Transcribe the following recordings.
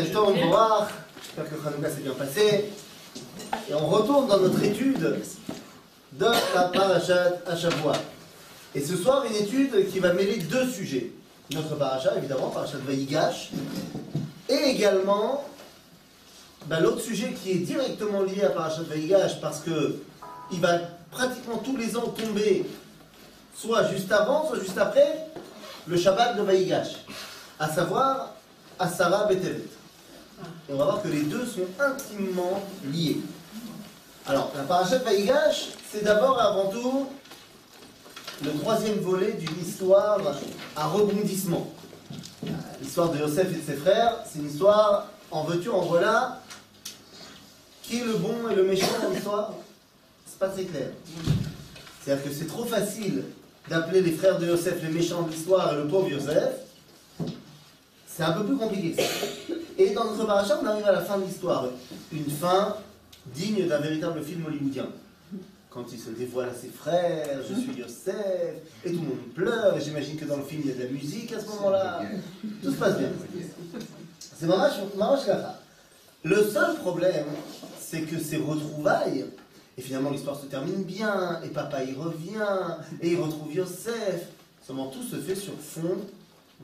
J'espère que Hanouka s'est bien passé. Et on retourne dans notre étude de la parachat à Shavua. Et ce soir, une étude qui va mêler deux sujets. Notre parachat, évidemment, parachat Vaïgash, et également bah, l'autre sujet qui est directement lié à parachat Vaïgash, parce que il va pratiquement tous les ans tomber soit juste avant, soit juste après le Shabbat de Vaïgash, à savoir Asara Betevet. Et on va voir que les deux sont intimement liés. Alors, la parachat Vaïgash, c'est d'abord et avant tout le troisième volet d'une histoire à rebondissement. L'histoire de Yosef et de ses frères, c'est une histoire en veux-tu, en voilà. Qui est le bon et le méchant dans l'histoire? C'est pas très clair. C'est-à-dire que c'est trop facile d'appeler les frères de Yosef les méchants de l'histoire et le pauvre Yosef. C'est un peu plus compliqué ça. Et dans notre parachat, on arrive à la fin de l'histoire. Une fin digne d'un véritable film hollywoodien. Quand il se dévoile à ses frères, je suis Yosef, et tout le monde pleure, et j'imagine que dans le film il y a de la musique à ce moment-là. Tout se passe bien. C'est marrant, Le seul problème, c'est que ces retrouvailles, et finalement l'histoire se termine bien, et papa y revient, et il retrouve Yosef. Seulement tout se fait sur fond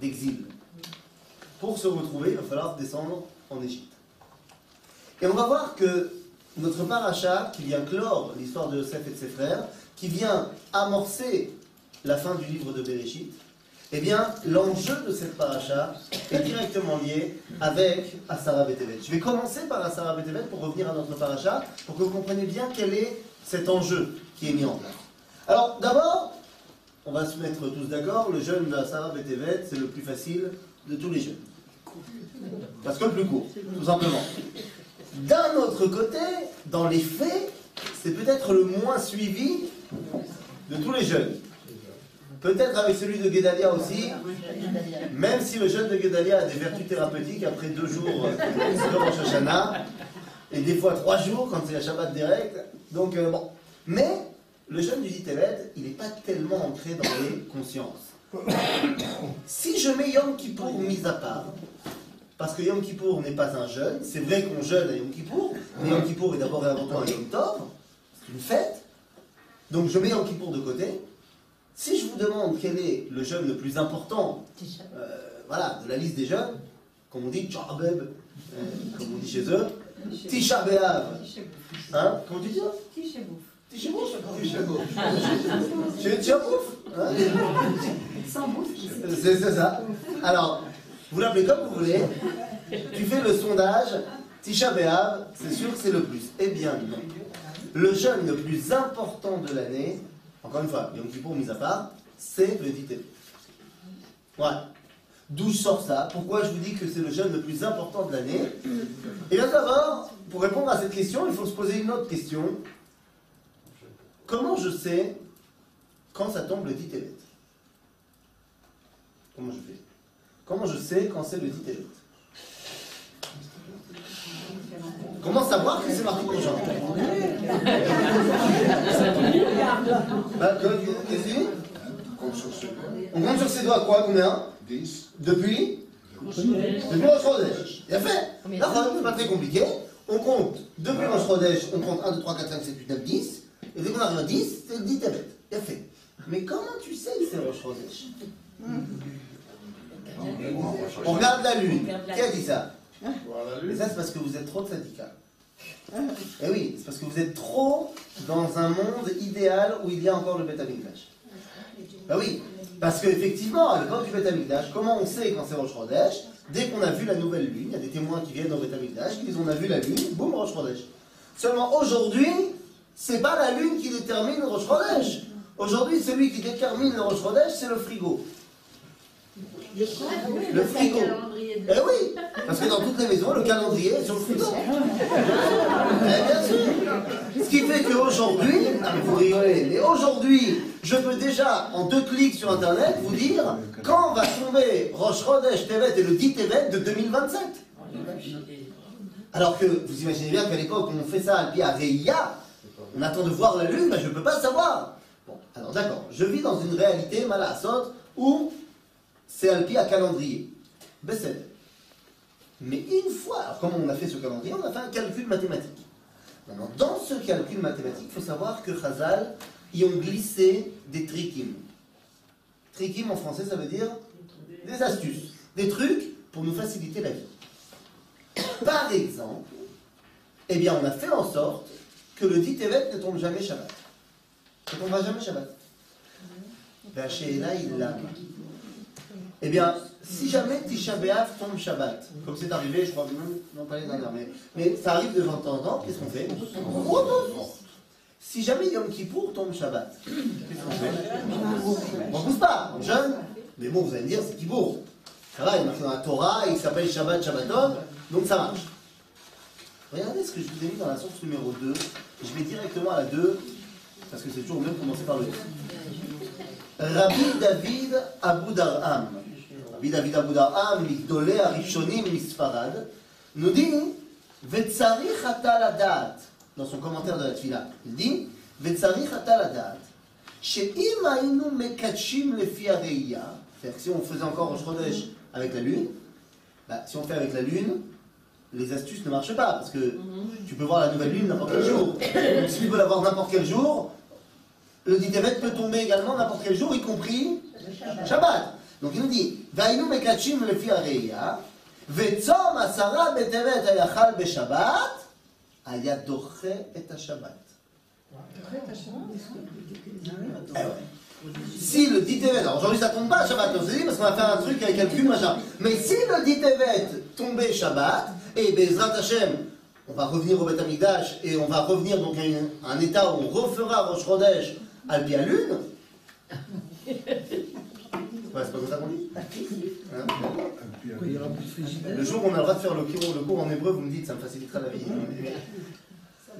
d'exil. Pour se retrouver, il va falloir descendre en Égypte. Et on va voir que notre paracha, qui vient clore l'histoire de Yosef et de ses frères, qui vient amorcer la fin du livre de Bereshit, eh bien, l'enjeu de cette paracha est directement lié avec Asara Betevet. Je vais commencer par Asara Betevet pour revenir à notre paracha, pour que vous compreniez bien quel est cet enjeu qui est mis en place. Alors, d'abord, on va se mettre tous d'accord, le jeûne d'Asara Betevet, c'est le plus facile de tous les jeûnes. Parce que le plus court, tout simplement. D'un autre côté, dans les faits, c'est peut-être le moins suivi de tous les jeunes. Peut-être avec celui de Guédalia aussi, même si le jeûne de Guédalia a des vertus thérapeutiques après deux jours de Rosh Hashanah, et des fois trois jours quand c'est la Shabbat direct. Donc euh, bon. Mais le jeûne du Ditelet, il n'est pas tellement ancré dans les consciences. Si je mets Yom Kippour mis à part, parce que Yom Kippour n'est pas un jeûne, c'est vrai qu'on jeûne à Yom Kippour, mais Yom Kippour est d'abord et avant tout un Yom Tov, c'est une fête. Donc je mets Yom Kippour de côté. Si je vous demande quel est le jeûne le plus important euh, voilà, de la liste des jeûnes, comme on dit, Tcharbeb, euh, comme on dit chez eux, Tisha B'Av. Hein? Comment tu dis ça? Tishabouf. Tishabouf Tishabouf. Tu Tishabouf hein? Sans bouffe. C'est c'est ça. Alors, vous l'appelez comme vous voulez. Tu fais le sondage. Tisha B'Av, c'est sûr que c'est le plus. Eh bien non. Le jeûne le plus important de l'année, encore une fois, Yom Kippour mis à part, c'est le Dité. Voilà. D'où je sors ça? Pourquoi je vous dis que c'est le jeûne le plus important de l'année? Et bien d'abord, pour répondre à cette question, il faut se poser une autre question. Comment je sais quand ça tombe le Dité Comment je fais? Comment je sais quand c'est le Dité Comment savoir que c'est mardi prochain bah, On compte sur ses doigts quoi Combien 10. Depuis Depuis Rosh Chodesh. Il a fait c'est pas très compliqué. On compte, depuis Rosh Chodesh, on compte 1, 2, 3, 4, 5, 6, 8, 9, 10. Et dès qu'on arrive à 10, c'est le 10 Tebet. Il a fait. Mais comment tu sais que c'est Rosh Chodesh On regarde la lune. Qui a dit ça Mais ça, c'est parce que vous êtes trop de syndicats. Eh oui, c'est parce que vous êtes trop dans un monde idéal où il y a encore le Beth Amikdash. Bah oui, parce qu'effectivement, à l'époque du Beth Amikdash, comment on sait quand c'est Rosh Chodesh? Dès qu'on a vu la nouvelle lune, il y a des témoins qui viennent au Beth Amikdash, qui disent on a vu la lune, boum, Rosh Chodesh. Seulement aujourd'hui, c'est pas la lune qui détermine le Rosh Chodesh. Aujourd'hui, celui qui détermine le Rosh Chodesh, c'est le frigo. Le frigo. Eh oui, parce que dans toutes les maisons, le calendrier est sur le frigo. Eh bien sûr. Ce qui fait qu'aujourd'hui, ah, vous rigolez, mais aujourd'hui, je peux déjà, en deux clics sur Internet, vous dire quand va tomber Roche Chodesh Tevet et le dit Tevet de 2027. Alors que vous imaginez bien qu'à l'époque, on fait ça à Reia, on attend de voir la lune, ben, je ne peux pas savoir. Bon, alors d'accord, je vis dans une réalité, Malassot, où c'est Alpi à calendrier. Bessel. Mais une fois, alors comment on a fait ce calendrier On a fait un calcul mathématique. Maintenant, dans ce calcul mathématique, il faut savoir que Chazal y ont glissé des trikim. Trikim en français, ça veut dire des astuces, des trucs pour nous faciliter la vie. Par exemple, eh bien, on a fait en sorte que le dit évêque ne tombe jamais Shabbat. Ne tombera jamais Shabbat. Ben, là, il l'a. Eh bien, si jamais Tisha B'Av tombe Shabbat, comme c'est arrivé, je crois non pas les dernières, mais, ça arrive de temps en temps, qu'est-ce qu'on fait Si jamais Yom Kippour tombe Shabbat, qu'est-ce qu'on fait On ne pousse pas, on jeûne, mais bon, vous allez me dire, c'est Kippour. Ça va, il marqué dans la Torah, il s'appelle Shabbat Shabbaton, donc ça marche. Regardez ce que je vous ai mis dans la source numéro 2. Je vais directement à la 2, parce que c'est toujours mieux de commencer par le 2. Rabbi David Abu Darham, Rabbi David Abu Darham, מגדולי הראשונים מספרד, nous dit, וצריך אתה לדעת, dans son commentaire de la tfila, il dit, וצריך אתה לדעת, שאם היינו מקדשים לפי הראייה, c'est-à-dire que si on faisait encore Rosh Chodesh avec la lune, bah, si on fait avec la lune, les astuces ne marchent pas, parce que tu peux voir la nouvelle lune n'importe quel jour. Donc si tu veux la voir n'importe quel jour, le Ditevet peut tomber également n'importe quel jour, y compris Shabbat. Donc il nous dit, Vaïnu mekachim lefi areya, vetzom asara beteret ayachal beshabbat, ayadoche et hashabbat. Eh ouais. Si le dit Tevet, alors aujourd'hui ça tombe pas à Shabbat, on s'est dit parce qu'on va faire un truc avec calcul, machin. Mais si le dit Tevet tombait Shabbat, et Bezrat Hashem, on va revenir au Beth et on va revenir donc à un, état où on refera Rosh Chodesh à lune. Ouais, c'est pas comme ça qu'on dit hein Le jour où on a le droit de faire le cours, le cours en hébreu, vous me dites, ça me facilitera la vie.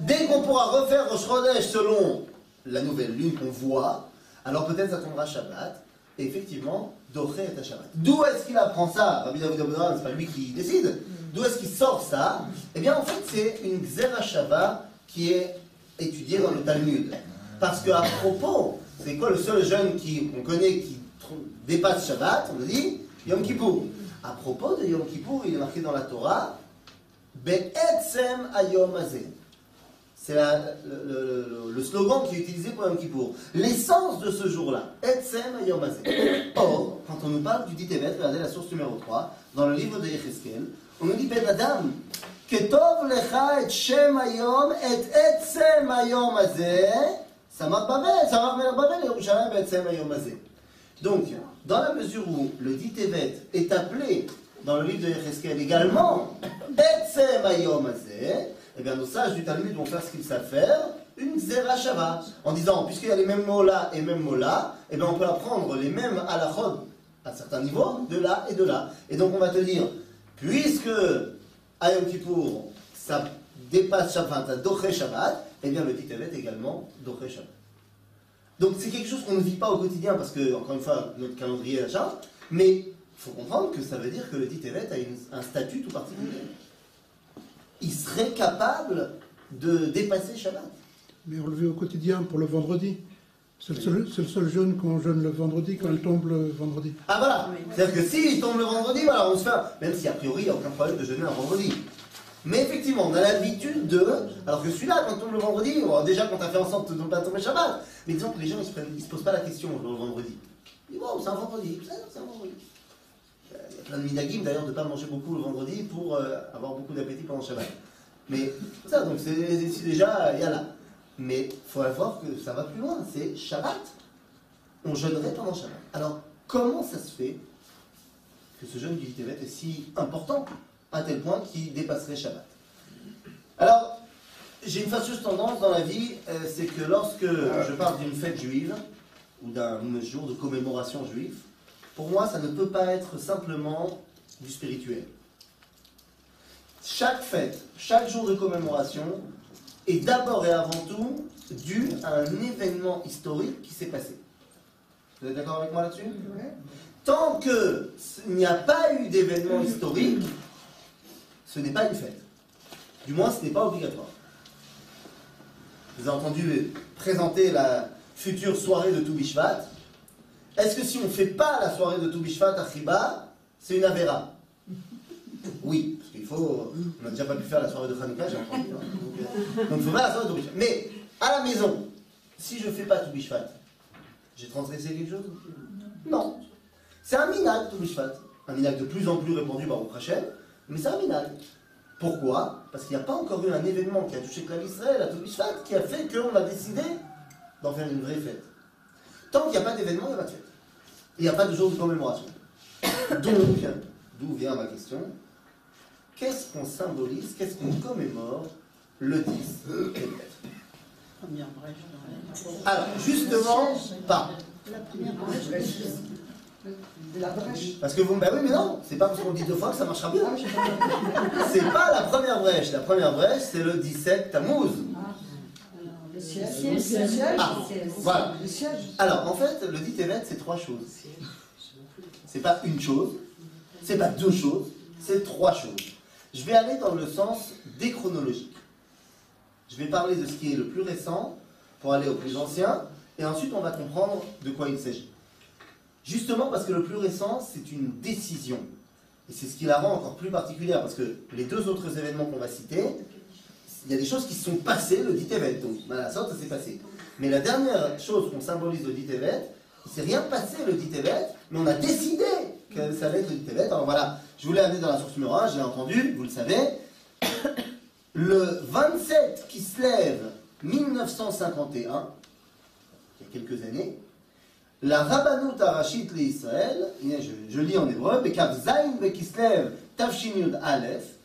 Dès qu'on pourra refaire Rosh Chodesh selon la nouvelle lune qu'on voit, alors peut-être ça tombera Shabbat. Et effectivement, Doré est à Shabbat. D'où est-ce qu'il apprend ça Rabbi David c'est pas lui qui décide. D'où est-ce qu'il sort ça? Eh bien, en fait, c'est une Shabbat qui est étudiée dans le Talmud. Parce qu'à propos, c'est quoi le seul jeune qu'on connaît qui des pas de Shabbat, on nous dit, Yom Kippour. À propos de Yom Kippour, il est marqué dans la Torah, Be'etzem Ayom Azeh. C'est le, le, le, slogan qui est utilisé pour Yom Kippour. L'essence de ce jour-là, Etzem Yom Or, quand on nous parle du dit regardez la source numéro 3, dans le livre de Yecheskel, on nous dit Ben Adam, Ketov lecha et Shem Ayom et Etzem Ayom Azeh, Samar Babel, Samar Babel, Yerushalayim Etzem Ayom Azeh. Donc, dans la mesure où le dit Tevet est appelé dans le livre de Yecheskel également, Azeh, eh bien nos sages du Talmud vont faire ce qu'ils savent faire, une Zerachava, en disant, puisqu'il y a les mêmes mots là et mêmes mots là, eh bien on peut apprendre les mêmes halachot à certains niveaux, de là et de là. Et donc on va te dire, puisque à ça dépasse Shabbat, ça Shabbat, eh bien le Titevet également Doché Shabbat. Donc c'est quelque chose qu'on ne vit pas au quotidien parce que, encore une fois, notre calendrier est achat, mais il faut comprendre que ça veut dire que le Titevet a un statut tout particulier. Il serait capable de dépasser Shabbat. Mais on le vit au quotidien pour le vendredi. C'est le, seul, jeûne qu'on jeûne le vendredi quand elle tombe le vendredi. Ah voilà C'est-à-dire que s'il tombe le vendredi, voilà, on se fait. Même si a priori il n'y a aucun problème de jeûner un vendredi. Mais effectivement, on a l'habitude de. Alors que celui-là, quand on tombe le vendredi, déjà quand on a fait en sorte de ne pas tomber Shabbat, mais disons que les gens ils se, posent pas la question le vendredi. Ils disent, wow, c'est un vendredi, c'est un vendredi. Il y a plein de minagim d'ailleurs de ne pas manger beaucoup le vendredi pour euh, avoir beaucoup d'appétit pendant Shabbat. Mais ça, donc c'est déjà, il y a là. Mais il faut voir que ça va plus loin, c'est Shabbat. On jeûnerait pendant Shabbat. Alors, comment ça se fait que ce jeûne du Tevet est si important, à tel point qu'il dépasserait Shabbat Alors, j'ai une fâcheuse tendance dans la vie, euh, c'est que lorsque je parle d'une fête juive, ou d'un jour de commémoration juive, pour moi, ça ne peut pas être simplement du spirituel. Chaque fête, chaque jour de commémoration est d'abord et avant tout dû à un événement historique qui s'est passé. Vous êtes d'accord avec moi là-dessus? Tant qu'il n'y a pas eu d'événement historique, ce n'est pas une fête. Du moins, ce n'est pas obligatoire. Vous avez entendu présenter la future soirée de Toubishvat. Est-ce que si on ne fait pas la soirée de Toubishvat à Chiba, c'est une Avera Oui, parce faut. On n'a déjà pas pu faire la soirée de Hanouka, j'ai entendu. hein. Donc, il faut faire la soirée de Toubishvat. Mais à la maison, si je ne fais pas Toubishvat, j'ai transgressé quelque chose? Non. C'est un minag, Toubishvat. Un minag de plus en plus répandu par Hashem, mais c'est un. Pourquoi? Parce qu'il n'y a pas encore eu un événement qui a touché Clav Israël à Toubishvat qui a fait qu'on a décidé d'en faire une vraie fête. Tant qu'il n'y a pas d'événement, il n'y a pas de fête. Il n'y a pas de jour de commémoration. Donc, d'où vient ma question Qu'est-ce qu'on symbolise, qu'est-ce qu'on commémore le 10 Tébet Première brèche dans la- Alors, justement, pas. La première brèche. La brèche. Parce que vous me bah oui, mais non, c'est pas parce qu'on dit deux fois que ça marchera bien. C'est pas la première brèche. La première brèche, c'est le 17 Tammuz. Le siège. Le siège. Ah, voilà. Le siège. Alors, en fait, le dit Tevet, c'est trois choses. C'est pas une chose, c'est pas deux choses, c'est trois choses. Je vais aller dans le sens déchronologique. Je vais parler de ce qui est le plus récent pour aller au plus ancien, et ensuite on va comprendre de quoi il s'agit. Justement parce que le plus récent, c'est une décision. Et c'est ce qui la rend encore plus particulière, parce que les deux autres événements qu'on va citer, il y a des choses qui sont passées le dit Tevet. Donc, voilà, ça, ça s'est passé. Mais la dernière chose qu'on symbolise le dit il s'est rien passé le dit Tevet, mais on a décidé que ça allait être le dit Tevet. Alors voilà, je voulais amener dans la source numéro 1, j'ai entendu, vous le savez. Le 27 qui se lève 1951, il y a quelques années, la Rabbanut Arashit l'Israël, je, je lis en hébreu, Bekav Zain Bekislev Tavshin Yud Aleph,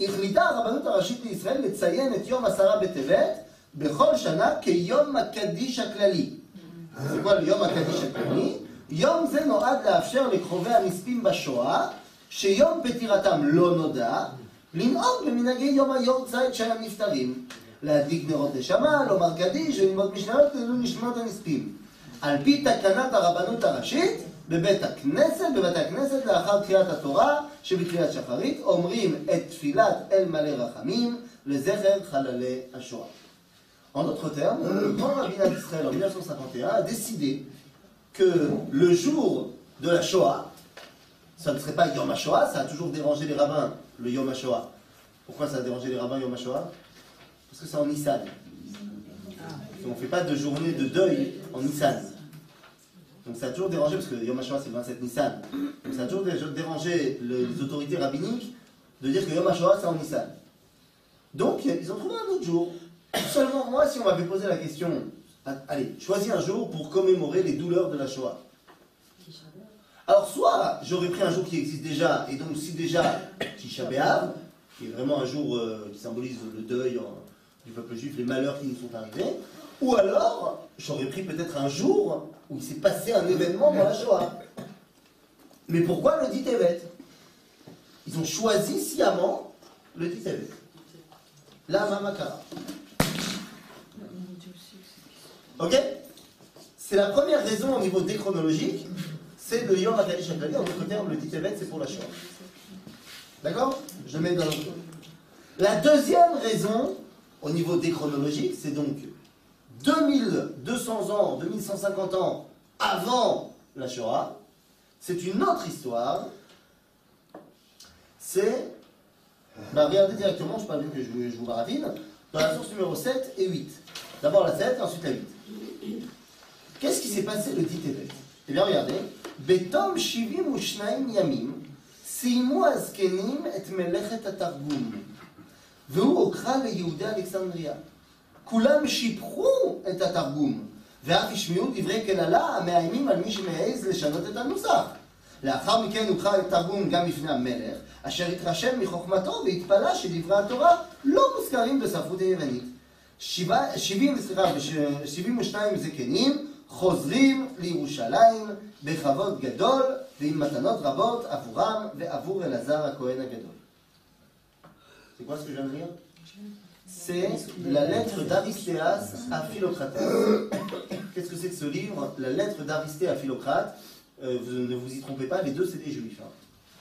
החליטה הרבנות הראשית לישראל לציין את יום עשרה בטבת בכל שנה כיום הקדיש הכללי. זה כבר יום הקדיש הכללי. יום זה נועד לאפשר לקרובי הנספים בשואה, שיום פטירתם לא נודע, לנהוג במנהגי יום היורצייט של הנפטרים. להדליק נרות נשמה, לומר קדיש וללמוד משניות לעילוי נשמות הנספים. על פי תקנת הרבנות הראשית, בבית הכנסת, בבתי הכנסת לאחר תחילת התורה שבתחילת שחרית, אומרים את תפילת אל מלא רחמים לזכר חללי השואה. En d'autres termes, le grand rabbinat d'Israël en 1951 a décidé que le jour de la Shoah, ça ne serait pas Yom HaShoah, ça a toujours dérangé les rabbins, le Yom HaShoah. Pourquoi ça a dérangé les rabbins Yom HaShoah Parce que c'est en Nissan. On ne fait pas de journée de deuil en Nissan. Donc ça a toujours dérangé, parce que Yom HaShoah c'est le 27 Nissan. Donc ça a toujours dé- dérangé le- les autorités rabbiniques de dire que Yom HaShoah c'est en Nissan. Donc ils ont trouvé un autre jour. Seulement moi, si on m'avait posé la question, a- allez, choisis un jour pour commémorer les douleurs de la Shoah. Alors soit j'aurais pris un jour qui existe déjà, et donc si déjà Tisha qui est vraiment un jour euh, qui symbolise le deuil du peuple juif, les malheurs qui nous sont arrivés, ou alors j'aurais pris peut-être un jour où il s'est passé un événement dans la Shoah. Mais pourquoi le dit Ils ont choisi sciemment le dit. La Mamakara. Ok? C'est la première raison au niveau déchronologique, c'est le Yom HaKadosh Shaklali. En d'autres termes, le dit c'est pour la Shoah. D'accord? Je mets dans le La deuxième raison, au niveau déchronologique, c'est donc 2200 ans, 2150 ans avant la Shoah, c'est une autre histoire. C'est. Bah, regardez directement, je ne pas mieux que je, je vous baratine. Dans la source numéro 7 et 8. D'abord la 7, ensuite la 8. Qu'est-ce qui s'est passé le 10 Tevet Eh bien, regardez. Betom Shivim Ushnaim Yamim, Seimu Azkenim et Melechet Atargum, Veu Okra le Yehuda Alexandria. כולם שיבחו את התרגום, ואף השמיעו דברי קללה המאיימים על מי שמעז לשנות את הנוסח. לאחר מכן הוקרא התרגום גם בפני המלך, אשר התרשם מחוכמתו והתפלא שדברי התורה לא מוזכרים בספרות היוונית. שבע- שבעים, סליחה, שבעים ושניים זקנים חוזרים לירושלים בכבוד גדול ועם מתנות רבות עבורם ועבור אלעזר הכהן הגדול. C'est quoi ce que je viens de C'est la lettre d'Aristéas à Philocrates. Qu'est-ce que c'est que ce livre? La lettre d'Aristée à Philocrate. Euh, ne vous y trompez pas, les deux c'est des juifs. hein.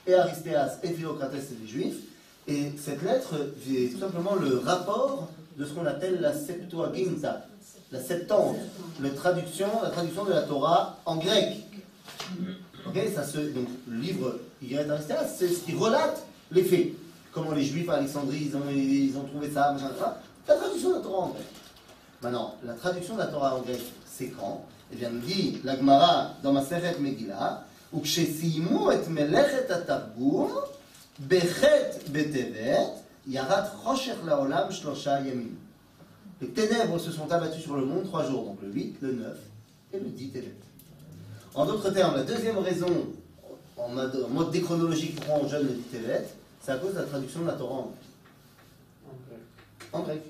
Et Aristéas et Philocrates c'est des juifs. Et cette lettre est tout simplement le rapport de ce qu'on appelle la Septuaginta, la Septante, la traduction, la traduction de la Torah en grec. Ça se, le livre Y c'est ce qui relate les faits comment les Juifs à Alexandrie, ils ont, trouvé ça, machin, ça. La traduction de la Torah en grec. Maintenant, la traduction de la Torah en grec, c'est quand? Eh bien, nous dit la Gemara dans ma Seret Megillah, « Ukshesimu et melechet atavgum, bechet betevet, yarat rocher laolam shlosha yemim. » Les ténèbres se sont abattues sur le monde trois jours, donc le 8, le 9 et le 10 Tevet. En d'autres termes, la deuxième raison, en mode déchronologique, pourquoi on jeûne le 10 Tevet, c'est à cause de la traduction de la Torah en grec. En grec.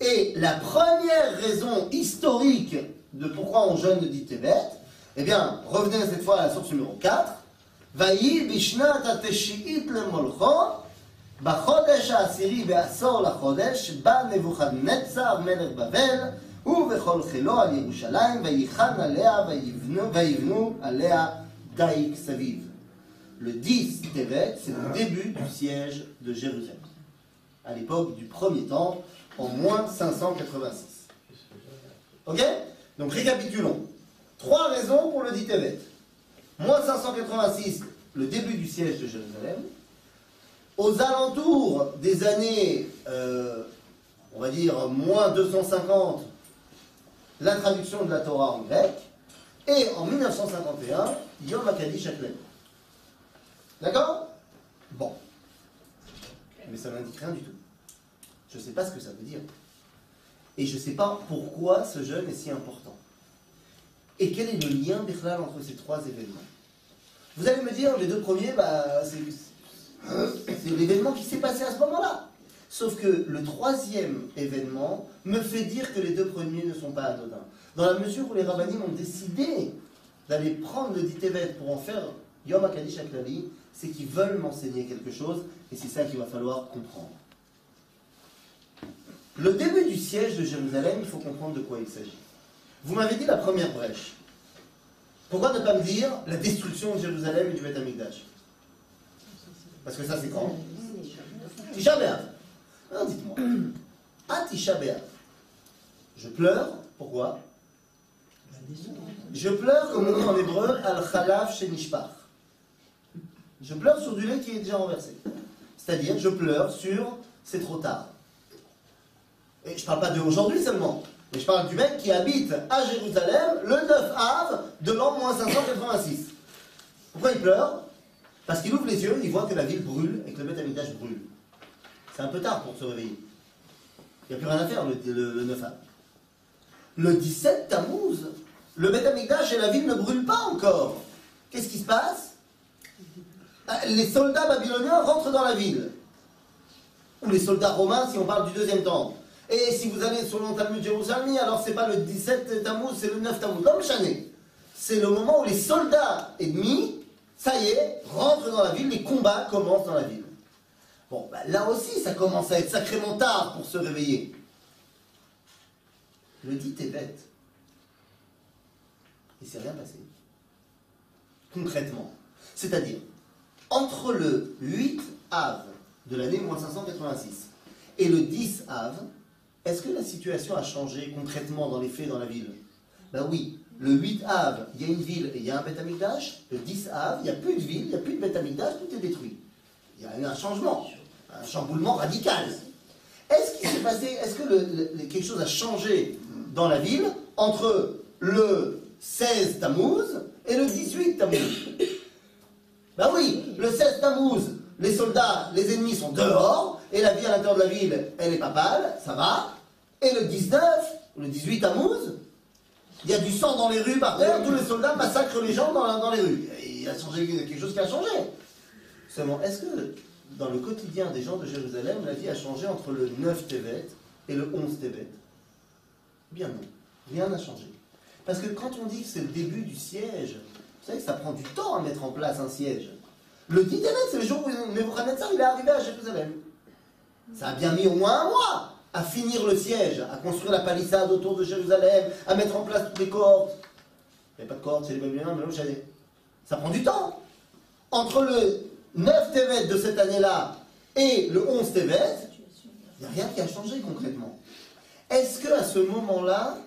Et la première raison historique de pourquoi on jeûne le 10 Tevet, eh bien, revenez cette fois à la source numéro 4. ויהי בשנת התשיעית למולכו, בחודש העשירי בעשור לחודש, בא נבוכדנצר מלך בבל, הוא וכל חילו על ירושלים, וייחן עליה ויבנו, ויבנו עליה דייק סביב. Le 10 Tevet, c'est le début du siège de Jérusalem, à l'époque du premier temple, en moins 586. Ok? Donc récapitulons. Trois raisons pour le 10 Tevet. Moins 586, le début du siège de Jérusalem. Aux alentours des années, euh, on va dire, moins 250, la traduction de la Torah en grec. Et en 1951, Yom HaKadosh. D'accord? Bon. Mais ça n'indique rien du tout. Je ne sais pas ce que ça veut dire. Et je ne sais pas pourquoi ce jeûne est si important. Et quel est le lien entre ces trois événements? Vous allez me dire, les deux premiers, bah, c'est l'événement qui s'est passé à ce moment-là. Sauf que le troisième événement me fait dire que les deux premiers ne sont pas anodins. Dans la mesure où les rabbinim ont décidé d'aller prendre le dit Tevet pour en faire Yom HaKadosh HaKlali, c'est qu'ils veulent m'enseigner quelque chose, et c'est ça qu'il va falloir comprendre. Le début du siège de Jérusalem, il faut comprendre de quoi il s'agit. Vous m'avez dit la première brèche. Pourquoi ne pas me dire la destruction de Jérusalem et du Beth Amikdash? Parce que ça, c'est quand? Tisha. Non, dites-moi. À Tisha je pleure. Pourquoi? Je pleure, comme on dit en hébreu, al-Khalav Shenishpach. Je pleure sur du lait qui est déjà renversé. C'est-à-dire, je pleure sur c'est trop tard. Et je ne parle pas d'aujourd'hui seulement. Mais je parle du mec qui habite à Jérusalem le 9 Av de l'an moins 586. Pourquoi il pleure? Parce qu'il ouvre les yeux, il voit que la ville brûle et que le Beth brûle. C'est un peu tard pour se réveiller. Il n'y a plus rien à faire le, le- le 9 Av. Le 17 Tammuz, le Beth et la ville ne brûlent pas encore. Qu'est-ce qui se passe? Les soldats babyloniens rentrent dans la ville. Ou les soldats romains si on parle du deuxième temple. Et si vous allez sur le Talmud Jérusalem, alors c'est pas le 17 Tammuz, c'est le 9 Tammuz. Comme. C'est le moment où les soldats ennemis, ça y est, rentrent dans la ville, les combats commencent dans la ville. Bon, bah, là aussi, ça commence à être sacrément tard pour se réveiller. Le dit est bête. Il s'est rien passé. Concrètement. C'est-à-dire, entre le 8 Av de l'année moins 586 et le 10 Av, est-ce que la situation a changé concrètement dans les faits dans la ville? Ben oui, le 8 Av, il y a une ville et il y a un Beth Amikdash. Le 10 Av, il n'y a plus de ville, il n'y a plus de Beth Amikdash, tout est détruit. Il y a eu un changement, un chamboulement radical. Est-ce qu'il s'est passé, est-ce que quelque chose a changé dans la ville entre le 16 Tammuz et le 18 Tammuz? Ben oui, le 16 Tammuz, les soldats, les ennemis sont dehors, et la vie à l'intérieur de la ville, elle est pas pâle, ça va. Et le 19, le 18 Tammuz, il y a du sang dans les rues par terre, tous les soldats massacrent les gens dans, dans les rues. Il a changé quelque chose qui a changé. Seulement, est-ce que dans le quotidien des gens de Jérusalem, la vie a changé entre le 9 Tevet et le 11 Tevet Bien non, rien n'a changé. Parce que quand on dit que c'est le début du siège, vous savez que ça prend du temps à mettre en place un siège. Le 10 Tevet, c'est le jour où Nebuchadnezzar il est arrivé à Jérusalem. Ça a bien mis au moins un mois à finir le siège, à construire la palissade autour de Jérusalem, à mettre en place toutes les cohortes. Il n'y a pas de cohortes chez les Babyloniens, mais là. Ça prend du temps. Entre le 9 Tevet de cette année-là et le 11 Tevet, il n'y a rien qui a changé concrètement. Est-ce qu'à ce moment-là,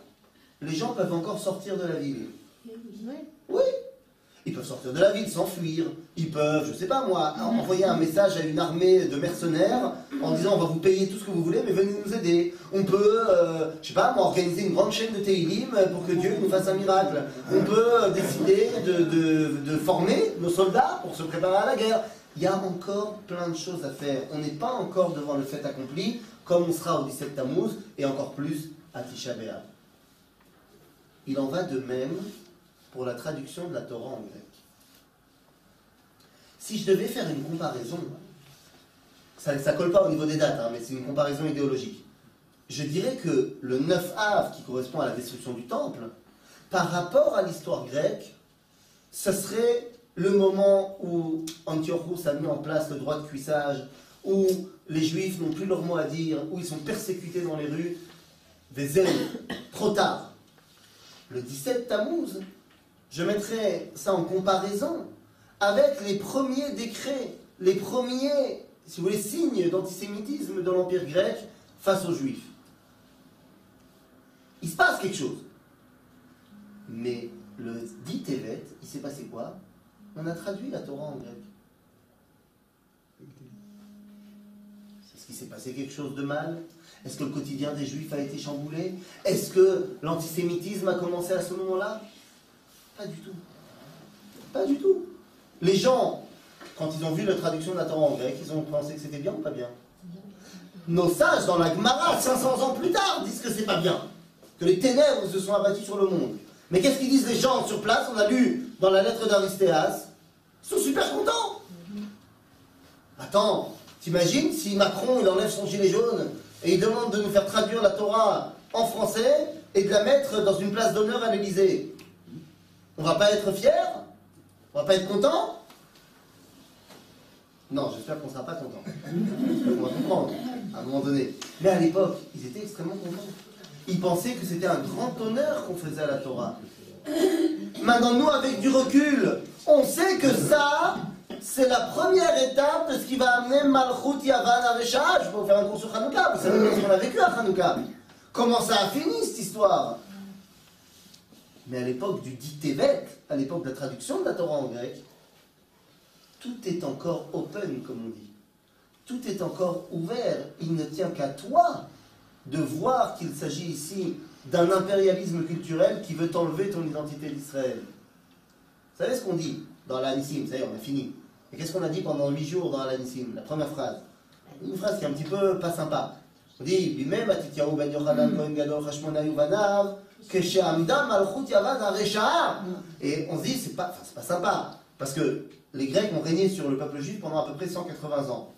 les gens peuvent encore sortir de la ville? Oui. Ils peuvent sortir de la ville, s'enfuir. Ils peuvent, je sais pas moi, envoyer un message à une armée de mercenaires en disant on va vous payer tout ce que vous voulez, mais venez nous aider. On peut, euh, je sais pas moi, organiser une grande chaîne de Teilim pour que Dieu nous fasse un miracle. On peut euh, décider de, de- de former nos soldats pour se préparer à la guerre. Il y a encore plein de choses à faire. On n'est pas encore devant le fait accompli, comme on sera au 17 Tammuz, et encore plus à Tisha B'Av. Il en va de même pour la traduction de la Torah en grec. Si je devais faire une comparaison, ça ne colle pas au niveau des dates, hein, mais c'est une comparaison idéologique. Je dirais que le 9 Av, qui correspond à la destruction du temple, par rapport à l'histoire grecque, ce serait le moment où Antiochus a mis en place le droit de cuissage, où les juifs n'ont plus leur mot à dire, où ils sont persécutés dans les rues, des ailes, trop tard. Le 17 Tammuz, je mettrais ça en comparaison avec les premiers décrets, les premiers, si vous signes d'antisémitisme de l'Empire grec face aux Juifs. Il se passe quelque chose. Mais le dit Tevet, il s'est passé quoi? On a traduit la Torah en grec. Est-ce qu'il s'est passé quelque chose de mal? Est-ce que le quotidien des Juifs a été chamboulé? Est-ce que l'antisémitisme a commencé à ce moment-là? Pas du tout. Pas du tout. Les gens, quand ils ont vu la traduction de la Torah en grec, ils ont pensé que c'était bien ou pas bien? Nos sages, dans la Gemara, 500 ans plus tard, disent que c'est pas bien. Que les ténèbres se sont abattues sur le monde. Mais qu'est-ce qu'ils disent les gens sur place? On a lu dans la lettre d'Aristéas. Ils sont super contents. Attends, t'imagines si Macron il enlève son gilet jaune et il demande de nous faire traduire la Torah en français et de la mettre dans une place d'honneur à l'Élysée? On va pas être fiers On va pas être content Non, j'espère qu'on sera pas content. On va comprendre à un moment donné. Mais à l'époque, ils étaient extrêmement contents. Ils pensaient que c'était un grand honneur qu'on faisait à la Torah. Maintenant, nous, avec du recul, on sait que ça, c'est la première étape de ce qui va amener Malchut Yavan à Recha. Je peux vous faire un cours sur Hanouka, vous savez ce qu'on a vécu à. Comment ça a fini cette histoire? Mais à l'époque du dit Tevet, à l'époque de la traduction de la Torah en grec, tout est encore open, comme on dit. Tout est encore ouvert. Il ne tient qu'à toi de voir qu'il s'agit ici d'un impérialisme culturel qui veut enlever ton identité d'Israël. Vous savez ce qu'on dit dans l'Anissim? Ça y est, on a fini. Et qu'est-ce qu'on a dit pendant huit jours dans l'Anissim? La première phrase. Une phrase qui est un petit peu pas sympa. On dit Bimem atityahu ben Yochanan gadol chashmonayu vanav keshe'amda malchut yavad. Et on se dit c'est pas, pas sympa parce que les Grecs ont régné sur le peuple juif pendant à peu près 180 ans.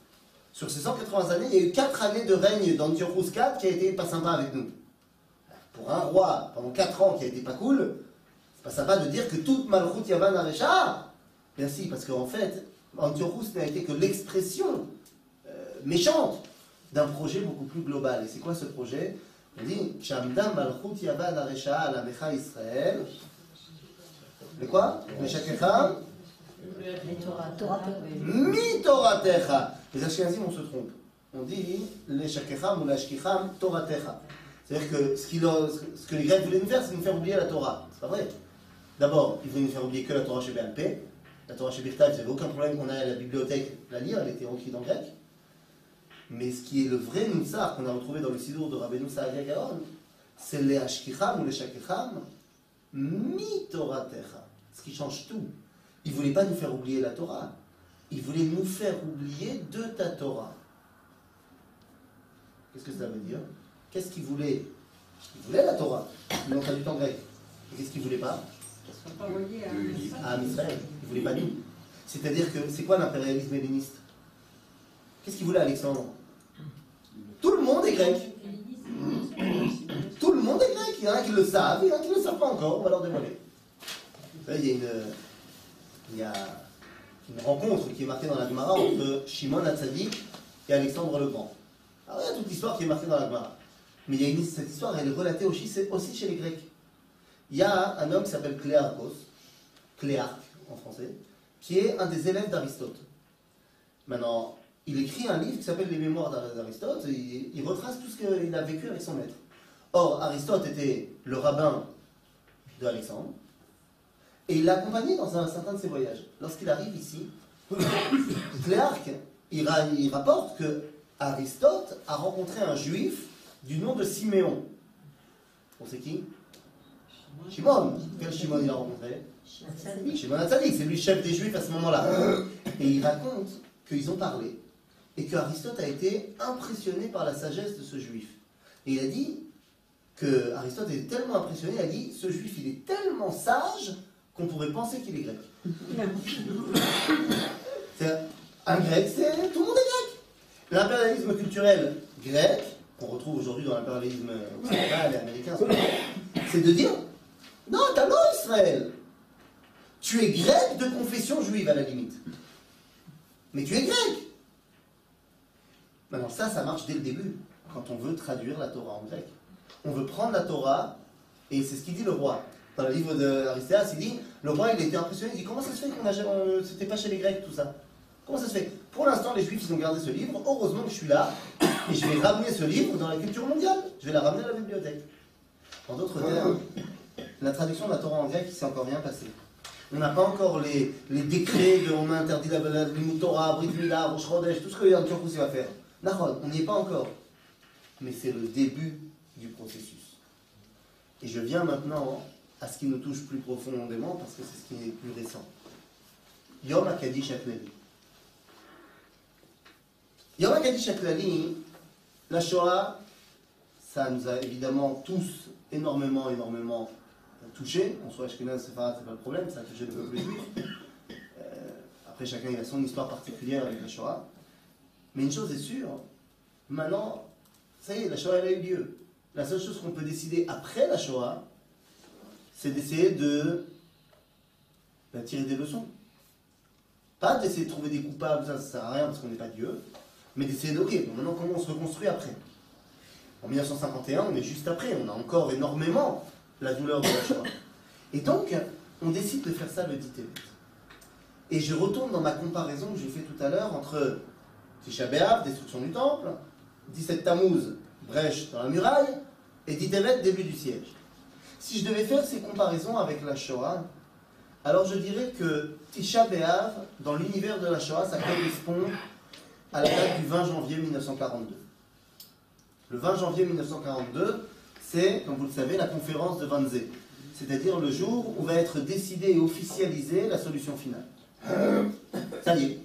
Sur ces 180 années, il y a eu 4 années de règne d'Antiochus IV qui a été pas sympa avec nous. Pour un roi, pendant 4 ans qui a été pas cool, c'est pas sympa de dire que toute Malchut Yavan Arecha. Bien si, parce qu'en fait, Antiochus n'a été que l'expression euh, méchante d'un projet beaucoup plus global. Et c'est quoi ce projet? Dit Shamdam Malchut Yavan Arecha ala Mecha Israël. Mais quoi? Meshakecham Mi Toratecha. Les Ashkenazim, on se trompe. On dit les Shakecham ou les Ashkicham Toratecha. C'est-à-dire que ce, qu'il a- ce que les Grecs voulaient nous faire, c'est nous faire oublier la Torah. C'est pas vrai? D'abord, ils voulaient nous faire oublier que la Torah chez BLP. La Torah chez Birtav, il n'y avait aucun problème qu'on aille à la bibliothèque la lire, elle était écrite en grec. Mais ce qui est le vrai Moussar qu'on a retrouvé dans le Sidour de Rabbeinu Saadia Gaon, c'est les Ashkicham ou les Shakecham mi Toratecha. Ce qui change tout. Ils ne voulaient pas nous faire oublier la Torah. Ils voulaient nous faire oublier de ta Torah. Qu'est-ce que ça veut dire? Qu'est-ce qu'ils voulaient? Ils voulaient la Torah. Ils l'ont traduit en grec. Et qu'est-ce qu'ils ne voulaient pas? À Israël. Ils ne voulaient pas nous. C'est-à-dire que c'est quoi l'impérialisme helléniste? Qu'est-ce qu'il voulait Alexandre? Tout le monde est grec. Tout le monde est grec. Il y en a qui le savent, il y en a qui ne le savent pas encore. On va leur savez, il y a une, rencontre qui est marquée dans la Gemara entre Shimon Hatzadik et Alexandre le Grand. Alors il y a toute l'histoire qui est marquée dans la Gemara. Mais il y a une, cette histoire, elle est relatée aussi chez les Grecs. Il y a un homme qui s'appelle Cléarchos, Cléarque en français, qui est un des élèves d'Aristote. Maintenant, il écrit un livre qui s'appelle Les Mémoires d'Aristote, et il, il retrace tout ce qu'il a vécu avec son maître. Or, Aristote était le rabbin de Alexandre, Et il l'a accompagné dans un certain de ses voyages. Lorsqu'il arrive ici, Cléarque, il, ra- il rapporte que Aristote a rencontré un juif du nom de Siméon. On sait qui? Shimon. Quel Shimon il a rencontré? Shimon Hatzadik, c'est lui le chef des juifs à ce moment-là. Et il raconte qu'ils ont parlé et que Aristote a été impressionné par la sagesse de ce juif. Et il a dit que Aristote est tellement impressionné, il a dit ce juif il est tellement sage qu'on pourrait penser qu'il est grec. C'est un grec, c'est tout le monde est grec. L'impérialisme culturel grec, qu'on retrouve aujourd'hui dans l'impérialisme occidental et américain, c'est de dire non, t'as non Israël. Tu es grec de confession juive à la limite. Mais tu es grec. Maintenant, ça, ça marche dès le début, quand on veut traduire la Torah en grec. On veut prendre la Torah, et c'est ce qu'il dit le roi. Dans le livre d'Aristéas, il dit le roi, il était impressionné, il dit comment ça se fait qu'on a c'était pas chez les Grecs tout ça? Comment ça se fait? Pour l'instant, les Juifs, ils ont gardé ce livre. Heureusement que je suis là, et je vais ramener ce livre dans la culture mondiale. Je vais la ramener à la bibliothèque. En d'autres termes, la traduction de la Torah en grec, il s'est encore rien passé. On n'a pas encore les, les décrets de on a interdit la, la, Limut Torah, Brit Mila, Rosh Chodesh, tout ce que Yann Turkous va faire. On n'y est pas encore. Mais c'est le début du processus. Et je viens maintenant à ce qui nous touche plus profondément parce que c'est ce qui est plus récent. Yom HaKadish HaKlali. Yom HaKadish HaKlali, la Shoah, ça nous a évidemment tous énormément, énormément touchés. On soit Ashkenaz, c'est pas le problème, ça a touché le peuple juif. Euh, après, chacun a son histoire particulière avec la Shoah. Mais une chose est sûre, maintenant, ça y est, la Shoah elle a eu lieu. La seule chose qu'on peut décider après la Shoah, c'est d'essayer de ben, tirer des leçons. Pas d'essayer de trouver des coupables, ça ne sert à rien parce qu'on n'est pas Dieu, mais d'essayer de, ok, bon, maintenant comment on se reconstruit après? En 1951, on est juste après, on a encore énormément la douleur de la Shoah. Et donc, on décide de faire ça le 10 Tevet. Et je retourne dans ma comparaison que j'ai fait tout à l'heure entre Tisha B'Av, destruction du temple, 17 Tammuz, brèche dans la muraille, et 10 Tevet, début du siège. Si je devais faire ces comparaisons avec la Shoah, alors je dirais que Tisha B'Av, dans l'univers de la Shoah, ça correspond à la date du 20 janvier 1942. Le 20 janvier 1942, c'est, comme vous le savez, la conférence de Wannsee, c'est-à-dire le jour où va être décidée et officialisée la solution finale. Ça y est.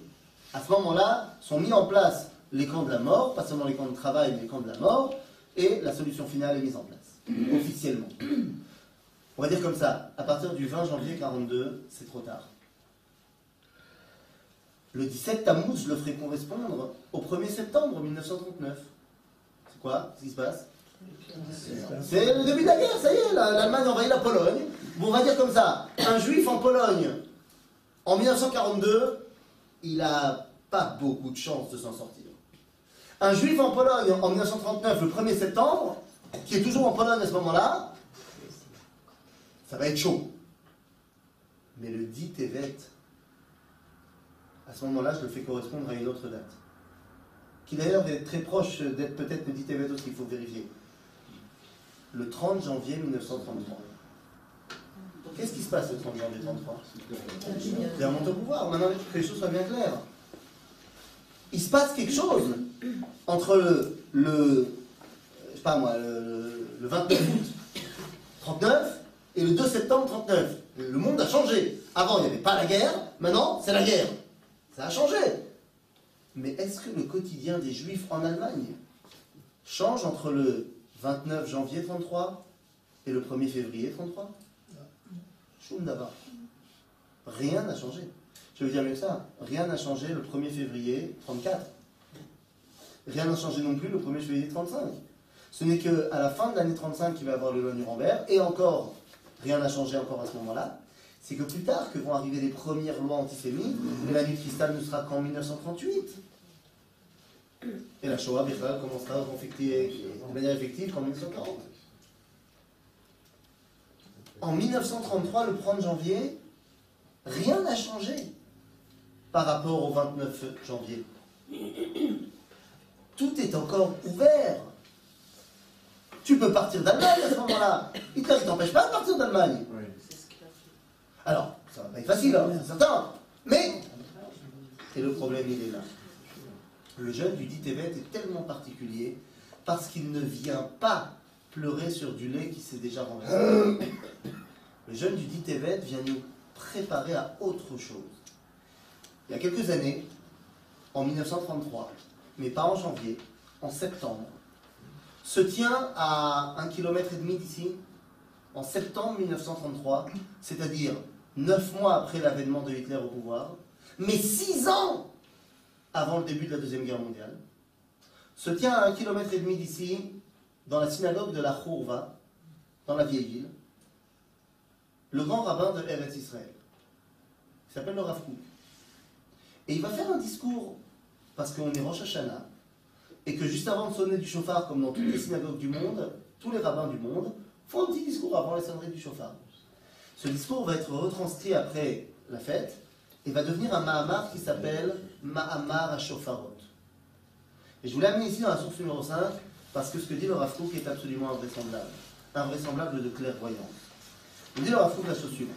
À ce moment-là, sont mis en place les camps de la mort, pas seulement les camps de travail, mais les camps de la mort, et la solution finale est mise en place, officiellement. On va dire comme ça, à partir du 20 janvier 42, c'est trop tard. Le 17 Tammuz, je le ferai correspondre au 1er septembre 1939. C'est quoi? Ce qui se passe? C'est le début de la guerre, ça y est, la- l'Allemagne envahit la Pologne. Bon, on va dire comme ça, un juif en Pologne, en 1942, il n'a pas beaucoup de chances de s'en sortir. Un juif en Pologne en 1939, le 1er septembre, qui est toujours en Pologne à ce moment-là, ça va être chaud. Mais le 10 Tevet, à ce moment-là, je le fais correspondre à une autre date. Qui d'ailleurs est très proche d'être peut-être le 10 Tevet aussi, il faut vérifier. Le 30 janvier 1933. Qu'est-ce qui se passe le 30 janvier 1933 Il y a un monte au pouvoir. Maintenant, que les choses soient bien claires. Il se passe quelque chose entre le, le je sais pas moi, le, le 29 août 39 et le 2 septembre 39. Le monde a changé. Avant, il n'y avait pas la guerre. Maintenant, c'est la guerre. Ça a changé. Mais est-ce que le quotidien des Juifs en Allemagne change entre le 29 janvier 33 et le 1er février 33 Choum d'abord. Rien n'a changé. Je veux dire que ça? Rien n'a changé le 1er février 34. Rien n'a changé non plus le 1er février 35. Ce n'est qu'à la fin de l'année 35 qu'il va y avoir le loi Nuremberg, et encore, rien n'a changé encore à ce moment-là. C'est que plus tard que vont arriver les premières lois antisémites, et la nuit de cristal ne sera qu'en 1938. Et la Shoah, Bichlal, commencera de manière effective qu'en 1940. En 1933, le 1er janvier, rien n'a changé par rapport au 29 janvier. Tout est encore ouvert. Tu peux partir d'Allemagne à ce moment-là. Hitler ne t'empêche pas de partir d'Allemagne. Alors, ça va pas être facile, hein, c'est certain. Mais, et le problème, il est là. Le jeûne du dit est tellement particulier parce qu'il ne vient pas pleurer sur du lait qui s'est déjà renversé. Le jeûne du dit vient nous préparer à autre chose. Il y a quelques années, en 1933, mais pas en janvier, en septembre, se tient à un kilomètre et demi d'ici, en septembre 1933, c'est-à-dire neuf mois après l'avènement de Hitler au pouvoir, mais six ans avant le début de la Deuxième Guerre mondiale, se tient à un kilomètre et demi d'ici, dans la synagogue de la Khourva, dans la vieille ville, le grand rabbin de Eretz Israël, qui s'appelle le Rav. Et il va faire un discours, parce qu'on est Rosh Hashanah, et que juste avant de sonner du chauffard, comme dans toutes les synagogues du monde, tous les rabbins du monde font un petit discours avant les sonneries du chauffard. Ce discours va être retranscrit après la fête et va devenir un Mahamar qui s'appelle Mahamar à Shofarot. Et je vous l'ai amené ici dans la source numéro 5 parce que ce que dit le Rav Kook est absolument invraisemblable. Invraisemblable de clairvoyance. Il dit le Rav Kook la chose suivante.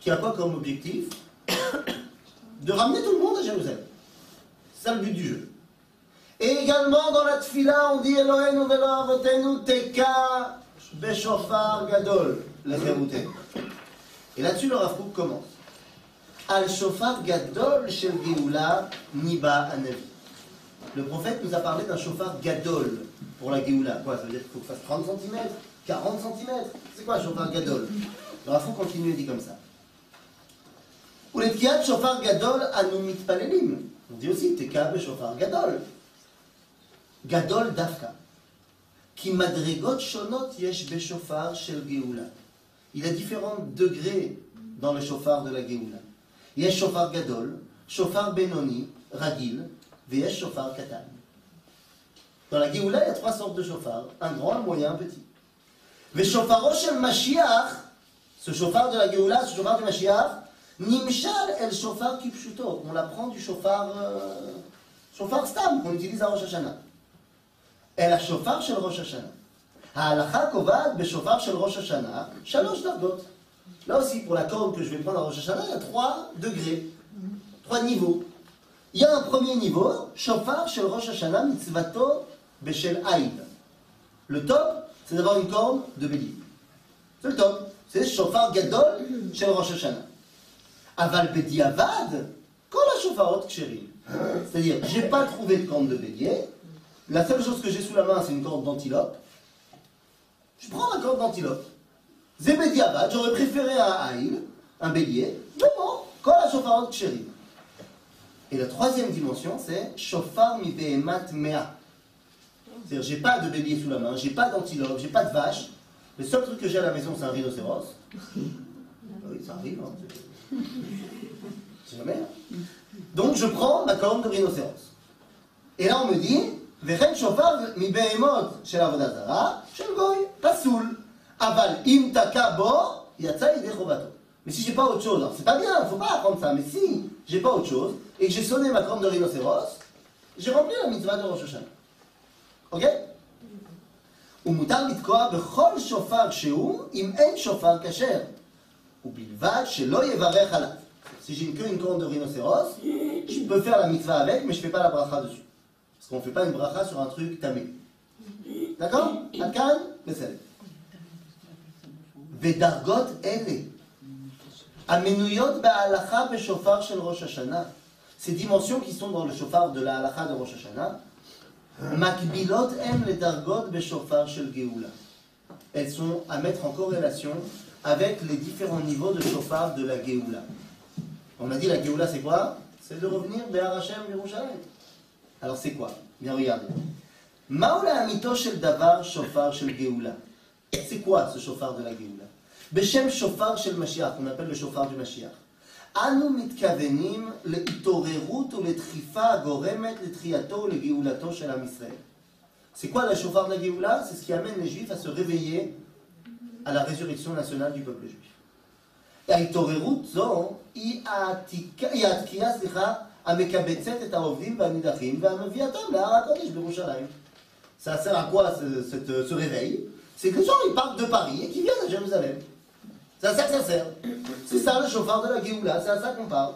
qui a quoi comme objectif De ramener tout le monde à Jérusalem. C'est ça le but du jeu. Et également dans la tfila, on dit Elohenu velo avotenu teka beshofar gadol lecherutenu. Et là-dessus, le Rav commence. Al shofar gadol shel geoula niba anavi. Le prophète nous a parlé d'un shofar gadol pour la geoula. Quoi Ça veut dire qu'il faut que fasse 30 cm, 40 cm. C'est quoi un shofar gadol? Le Rav continue et dit comme ça. ולתקיעת שופר גדול אנו מתפללים. On dit aussi תקע בשופר גדול. גדול דווקא. כי מדרגות שונות יש בשופר של גאולה. Il y a différents degrés dans le chauffard de la גאולה. יש שופר גדול, שופר בינוני, רגיל, ויש שופר קטן. Dans la גאולה, il y a trois sortes de chauffard, un grand, un moyen, un petit. ושופרו של משיח, ce chauffard de la גאולה, ce chauffard du משיח, נמשל אל שופר כפשוטו. On l'apprend du chauffard, euh, chauffard סתם, qu'on utilise à ראש השנה. אל השופר של ראש השנה. ההלכה קובעת בשופר של ראש השנה שלוש דרגות. Là aussi, pour la corne que je vais prendre à Rosh Hashanah, il y a trois degrés, trois niveaux. Il y a un premier niveau, chauffard shel Rosh Hashanah mitzvato beshel aïd. Le top, c'est d'avoir une corne de bélier. C'est le top. C'est chauffard gadol shel Rosh Hashanah. Aval bediavad, quand la chauffarot ksherim. C'est-à-dire, j'ai pas trouvé de corne de bélier, la seule chose que j'ai sous la main, c'est une corde d'antilope. Je prends la corde d'antilope. Zebediavad, j'aurais préféré un haïl, un bélier. Mais bon, quand la chauffarot ksherim. Et la troisième dimension, c'est shofar mi behemat mea. C'est-à-dire, j'ai pas de bélier sous la main, j'ai pas d'antilope, j'ai pas de vache. Le seul truc que j'ai à la maison, c'est un rhinocéros. Ah oui, ça arrive. Hein. C'est jamais. hein. Donc, je prends ma corne de rhinocéros. Et là, on me dit, וכן שופר מבהמות של עבודה זרה, של גוי, פסול. אבל אם תקע בו, יצא ידי חובתו. Mais si j'ai pas autre chose, alors c'est pas bien, faut pas apprendre ça, mais si j'ai pas autre chose, et que j'ai sonné ma corne de rhinocéros, j'ai rempli la mitzvah de Rosh Hashanah. Ok ומותר לתקוע בכל שופר שהוא, אם אין שופר כשר. Si j'ai que une corne de rhinocéros, je peux faire la mitzvah avec, mais je fais pas la bracha dessus. Parce qu'on ne fait pas une bracha sur un truc tamé. D'accord Akan, בסדר. ודרגות אלה, המנויות בהלכה בשופר של ראש השנה, ces dimensions qui sont dans le chauffard de la halakha de Rosh Hashanah, מקבילות הן לדרגות בשופר של גאולה. Elles sont à mettre en corrélation avec les différents niveaux de chauffard de la Géoula. On a dit la Géoula c'est quoi C'est de revenir Béhar Hashem Yerushalayim. Alors c'est quoi Bien regardez. מהו לאמיתו של דבר שופר של גאולה? C'est quoi ce chauffard de la Géoula בשם שופר של משיח, on appelle le שופר du משיח. אנו מתכוונים להתעוררות ולדחיפה הגורמת לתחייתו ולגאולתו של עם ישראל. C'est quoi le chauffard de la Géoula C'est ce qui amène les Juifs à se réveiller à la résurrection nationale du peuple juif. ההתעוררות זו היא העתיקה- היא התקיעה, סליחה, המקבצת את העובדים והנידחים והמביאתם להר הקודש בירושלים. Ça sert à quoi ce, cette- ce réveil C'est que les gens ils partent de Paris et qui viennent à Jérusalem. C'est à ça que ça sert. C'est ça le chauffard de la Géoula, c'est à ça qu'on parle.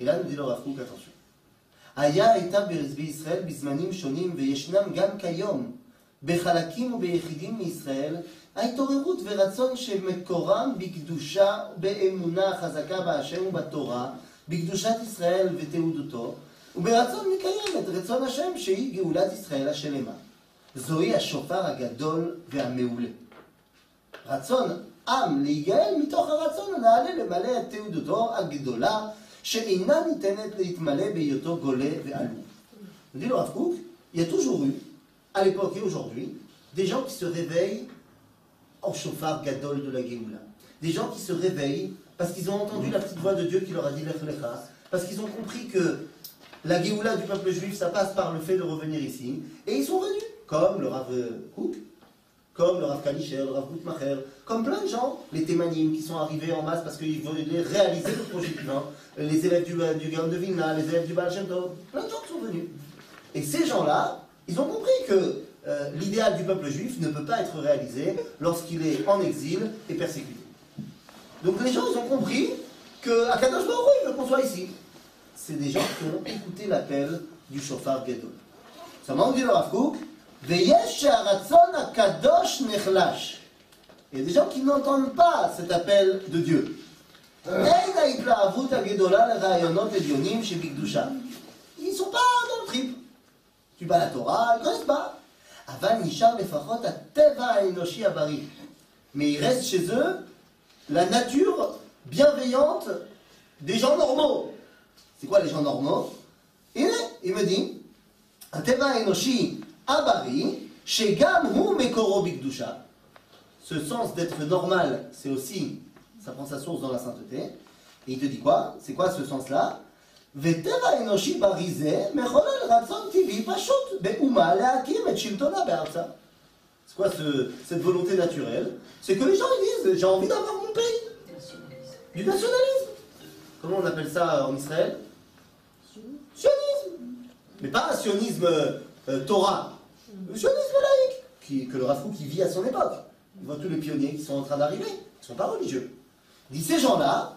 Et là nous dit le Rav Kook, attention. היה הייתה ב- בישראל בזמנים שונים וישנם גם כיום בחלקים וביחידים מישראל ההתעוררות ורצון שמקורם בקדושה, באמונה חזקה בהשם ובתורה, בקדושת ישראל ותעודותו, וברצון לקיים את רצון השם שהיא גאולת ישראל השלמה. זוהי השופר הגדול והמעולה. רצון עם להיגאל מתוך הרצון הנעלה למלא את תעודתו הגדולה, שאינה ניתנת להתמלא בהיותו גולה ועלוב. Dit le Rav Kook, il y a toujours eu, à l'époque chauffard gadol de la Géoula. Des gens qui se réveillent parce qu'ils ont entendu la petite voix de Dieu qui leur a dit Lech Lecha, parce qu'ils ont compris que la Géoula du peuple juif, ça passe par le fait de revenir ici, et ils sont venus, comme le Rav Kook, comme le Rav Kalischer, le Rav Gutmacher, comme plein de gens, les Thémanim qui sont arrivés en masse parce qu'ils voulaient réaliser le projet divin, les élèves du, du Gaon de Vilna, les élèves du Baal Shem plein de gens qui sont venus. Et ces gens-là, ils ont compris que euh, l'idéal du peuple juif ne peut pas être réalisé lorsqu'il est en exil et persécuté. Donc les gens, ont compris que à Kadosh Baruch il veut qu'on soit ici. C'est des gens qui ont écouté l'appel du chauffard Gadol. Ça m'a dit le Rav Kook, il y a des gens qui n'entendent pas cet appel de Dieu. Ils ne sont pas dans le trip. Tu bats la Torah, ils ne restent pas. אבל נשאר לפחות הטבע האנושי הבריא. Mais il reste chez eux la nature bienveillante des gens normaux. C'est quoi les gens normaux הנה, il me dit, הטבע האנושי הבריא, שגם הוא מקורו בקדושה. Ce sens d'être normal, c'est aussi, ça prend sa source dans la sainteté. Et il te dit quoi C'est quoi ce sens-là וטבע האנושי בריא זה מחולל רצון טבעי פשוט באומה להקים את שלטונה בארצה. C'est quoi ce- cette volonté naturelle C'est que les gens ils disent j'ai envie d'avoir mon pays. Du nationalisme. Comment on appelle ça en Israël Sionisme. Mais pas un sionisme euh, Torah. Le sionisme laïque. Qui, que le Rafou qui vit à son époque. Il voit tous les pionniers qui sont en train d'arriver. Ils ne sont pas religieux. Il dit ces gens-là,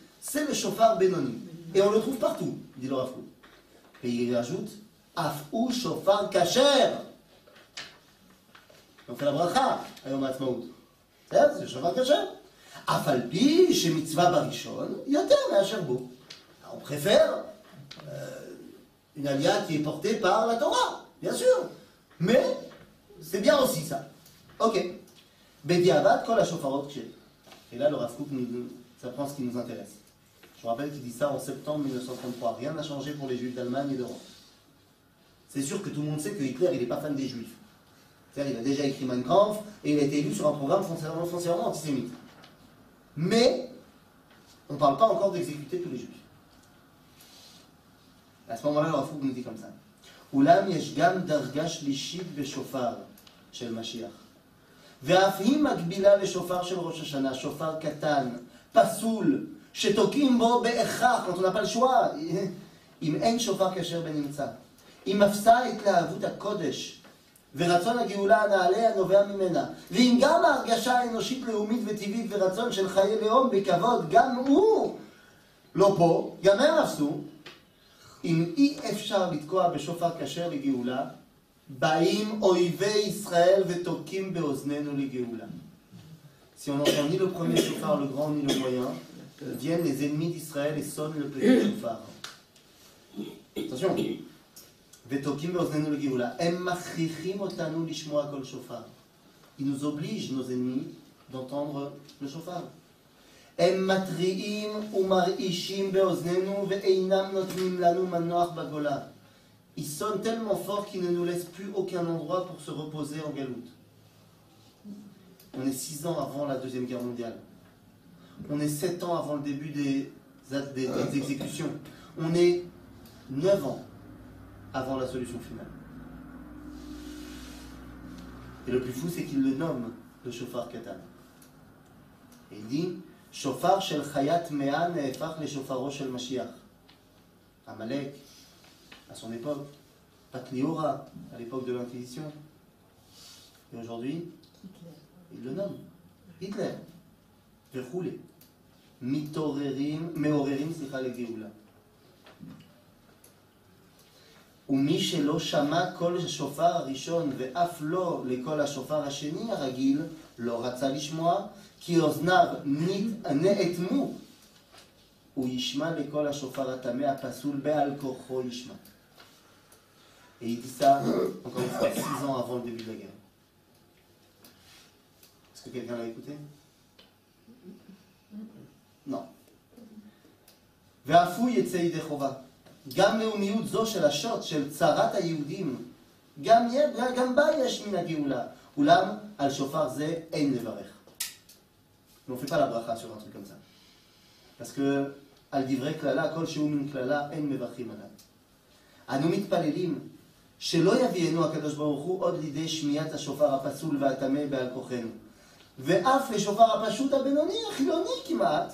c'est le chauffard Benoni. Et on le trouve partout, dit le Rav Kook. Et il rajoute, Afou chauffard kacher. On fait la bracha, היום העצמאות. בסדר? זה שופר כשר. אף על פי שמצווה בראשון יותר מאשר בו. On préfère euh, une alia qui est portée par la Torah, bien sûr. Mais c'est bien aussi ça. Ok. בדיעבד כל השופרות כשרים. Et là, le Rav Kook nous, nous- ça prend ce qui nous intéresse. Je vous rappelle qu'il dit ça en septembre 1933. Rien n'a changé pour les Juifs d'Allemagne et d'Europe. C'est sûr que tout le monde sait que Hitler, il n'est pas fan des Juifs. C'est-à-dire, il a déjà écrit Mein Kampf et il a été élu sur un programme foncièrement, foncièrement antisémite. Mais, on ne parle pas encore d'exécuter tous les Juifs. À ce moment-là, le Rav Kook nous dit comme ça. אולם יש גם דרגה שלישית בשופר של משיח. ואף היא מקבילה לשופר של ראש השנה, שופר קטן, פסול, שתוקעים בו בהכרח, le choix, אם אין שופר כשר בנמצא. אם מפסה התלהבות הקודש ורצון הגאולה הנעלה הנובע ממנה, ואם גם ההרגשה האנושית לאומית וטבעית ורצון של חיי לאום בכבוד, גם הוא לא פה, גם הם אפסו, אם אי אפשר לתקוע בשופר כשר לגאולה, באים אויבי ישראל ותוקעים באוזנינו לגאולה. si on n'entend ni le premier chauffard, le grand, ni le moyen, viennent les ennemis d'Israël et sonnent le petit mm. chauffard. Attention. Ils nous obligent, nos ennemis, d'entendre le chauffard. Ils sonnent tellement fort qu'ils ne nous laissent plus aucun endroit pour se reposer en galoute. On est six ans avant la Deuxième Guerre mondiale. On est sept ans avant le début des, des- des exécutions. On est neuf ans avant la solution finale. Et le plus fou, c'est qu'il le nomme le chauffard Katan. Et il dit Shofar shel chayat mea ne'efach le shofaro shel Mashiach. Amalek, à son époque, Patliora, à l'époque de l'Inquisition. Et aujourd'hui, il le nomme Hitler. Verhoule. Mitorerim, meorerim, slicha legéoula. ומי שלא שמע קול השופר הראשון ואף לא לקול השופר השני הרגיל, לא רצה לשמוע, כי אוזניו נאטמו. הוא ישמע לקול השופר הטמא הפסול בעל כורחו ישמע. Et il dit ça, encore une fois, six ans avant le début de la guerre. Est-ce que quelqu'un l'a écouté Non. ואף הוא יצא ידי חובה. גם לאומיות זו של השוט, של צרת היהודים, גם, גם בה יש מן הגאולה. אולם על שופר זה אין לברך. On ne fait pas la bracha sur un truc comme ça. Parce que, על דברי קללה, כל שהוא מן קללה, אין מברכים עליו. אנו מתפללים שלא יביאנו הקדוש ברוך הוא עוד לידי שמיעת השופר הפסול והטמא בעל כוחנו. ואף לשופר הפשוט הבינוני, החילוני כמעט,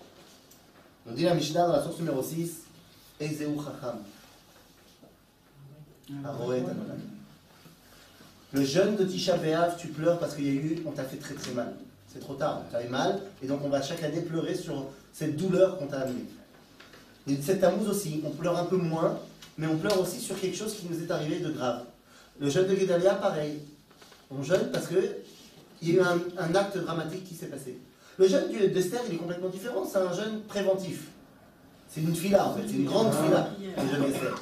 On dit la Mishnah dans la source numéro 6, Ezeu Chacham. Aroet Adonai. Le jeûne de Tisha B'Av, tu pleures parce qu'il y a eu, on t'a fait très très mal. C'est trop tard, tu as eu mal, et donc on va chaque année pleurer sur cette douleur qu'on t'a amenée. Et cette tamouz aussi, on pleure un peu moins, mais on pleure aussi sur quelque chose qui nous est arrivé de grave. Le jeûne de Gedalia, pareil. On jeûne parce que il y a eu un, un acte dramatique qui s'est passé. Le jeûne du- d'Esther, il est complètement différent, c'est un jeûne préventif. C'est une fila en fait, c'est une grande fila, le jeûne d'Esther.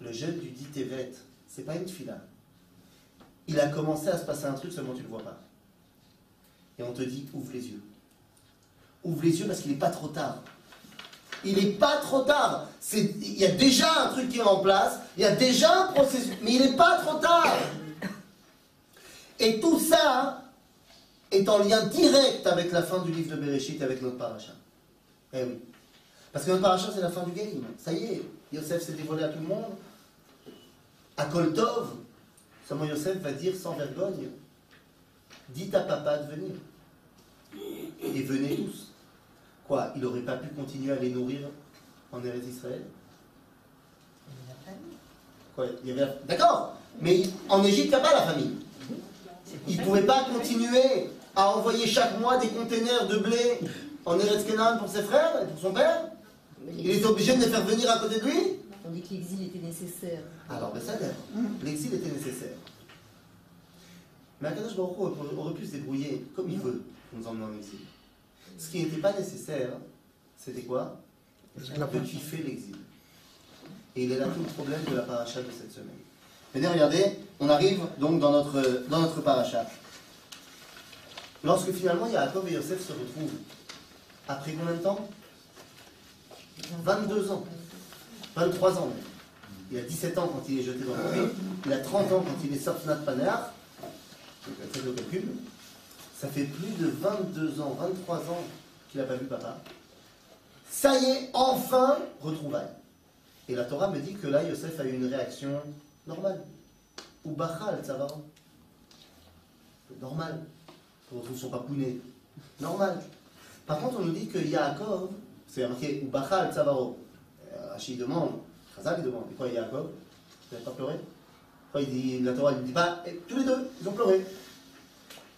Le jeûne du dit Tevet, c'est pas une fila. Il a commencé à se passer un truc, seulement tu ne le vois pas. Et on te dit, ouvre les yeux. Ouvre les yeux parce qu'il n'est pas trop tard. Il n'est pas trop tard. Il y a déjà un truc qui est en place, il y a déjà un processus, mais il n'est pas trop tard. Et tout ça est en lien direct avec la fin du livre de Bereshit, avec notre paracha. Eh oui. Parce que notre paracha, c'est la fin du game. Ça y est, Yosef s'est dévoilé à tout le monde. À Koltov, seulement Yosef va dire sans vergogne Dites à papa de venir. Et venez tous. Quoi Il n'aurait pas pu continuer à les nourrir en Eretz Israël? Quoi il y avait... D'accord Mais en Égypte, il n'y a pas la famille. Il ne pouvait pas continuer à envoyer chaque mois des containers de blé en Eretz Kenan pour ses frères et pour son père Il était obligé de les faire venir à côté de lui On dit que l'exil était nécessaire. alors, ben ça l'air. L'exil était nécessaire. Mais Akadosh Baruch Hu aurait- aurait pu se débrouiller comme il veut pour nous emmener en exil. Ce qui n'était pas nécessaire, c'était quoi? De kiffer l'exil. Et il est là tout le problème de la paracha de cette semaine. Venez, regardez, on arrive donc dans notre, dans notre paracha. Lorsque finalement Yaakov et Yosef se retrouvent, après combien de temps? 22 ans. 23 ans même. Il a 17 ans quand il est jeté dans le puits. Il a 30 ans quand il est Safnat Panéar. Faites. Ça fait plus de 22 ans, 23 ans qu'il n'a pas vu papa. Ça y est, enfin, retrouvailles. Et la Torah me dit que là, Yosef a eu une réaction normale. Ou Bachal, ça va Normal on sont son papounet. Normal. Par contre, on nous dit que Yaakov, c'est marqué Ubachal Tsavaro. Euh, Rachid demande, Khazak demande, et quoi Yaakov? Vous n'avez pas pleuré? Quand il dit, la Torah ne dit pas, et tous les deux, ils ont pleuré.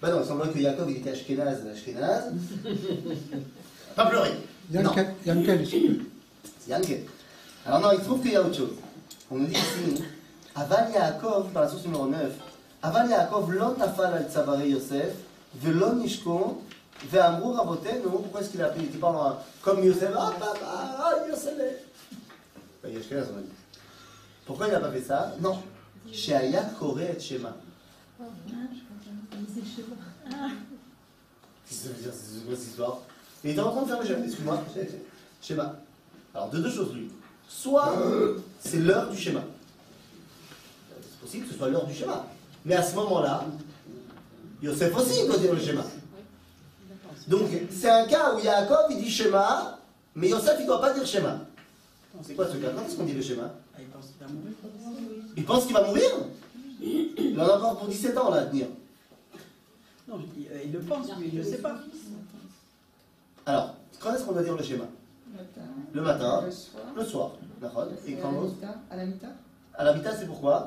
Ben non, il semblerait que Yaakov il était Ashkenaz, Ashkenaz. pas pleuré. Yankel, c'est Yankel. Alors non, il trouve qu'il y a autre chose. On nous dit ici, Aval Yaakov, par la source numéro 9, Aval Yaakov, l'on tafal al Tsavaré Yosef, Velon à Ve'amrou Rabotenu, pourquoi est-ce qu'il a appelé Il dit pas comme Yosef, ah papa, ah Yosef ben, Pourquoi il n'a pas fait ça? Non. Sheaya Kore et Shema. Qu'est-ce que ça veut dire C'est quoi cette histoire? Il était en train de faire le Shema, excuse-moi. Shema. Alors, de deux choses, lui. Soit c'est l'heure du schéma. C'est possible que ce soit l'heure du schéma. Mais à ce moment-là, Yosef aussi il doit dire le schéma. Donc, c'est un cas où Yaakov, il dit schéma, mais Yosef, il ne doit pas dire schéma. C'est quoi ce cas? Quand est-ce qu'on dit le schéma? Ah, il pense qu'il va mourir. Il pense qu'il va mourir? Il en a encore pour 17 ans, là, à tenir. Non, euh, il le pense, mais il ne le sait pas. Alors, quand est-ce qu'on doit dire le schéma? Le matin, Le soir. le soir. Et quand? L'autre À la mita À l'habitat, c'est pourquoi?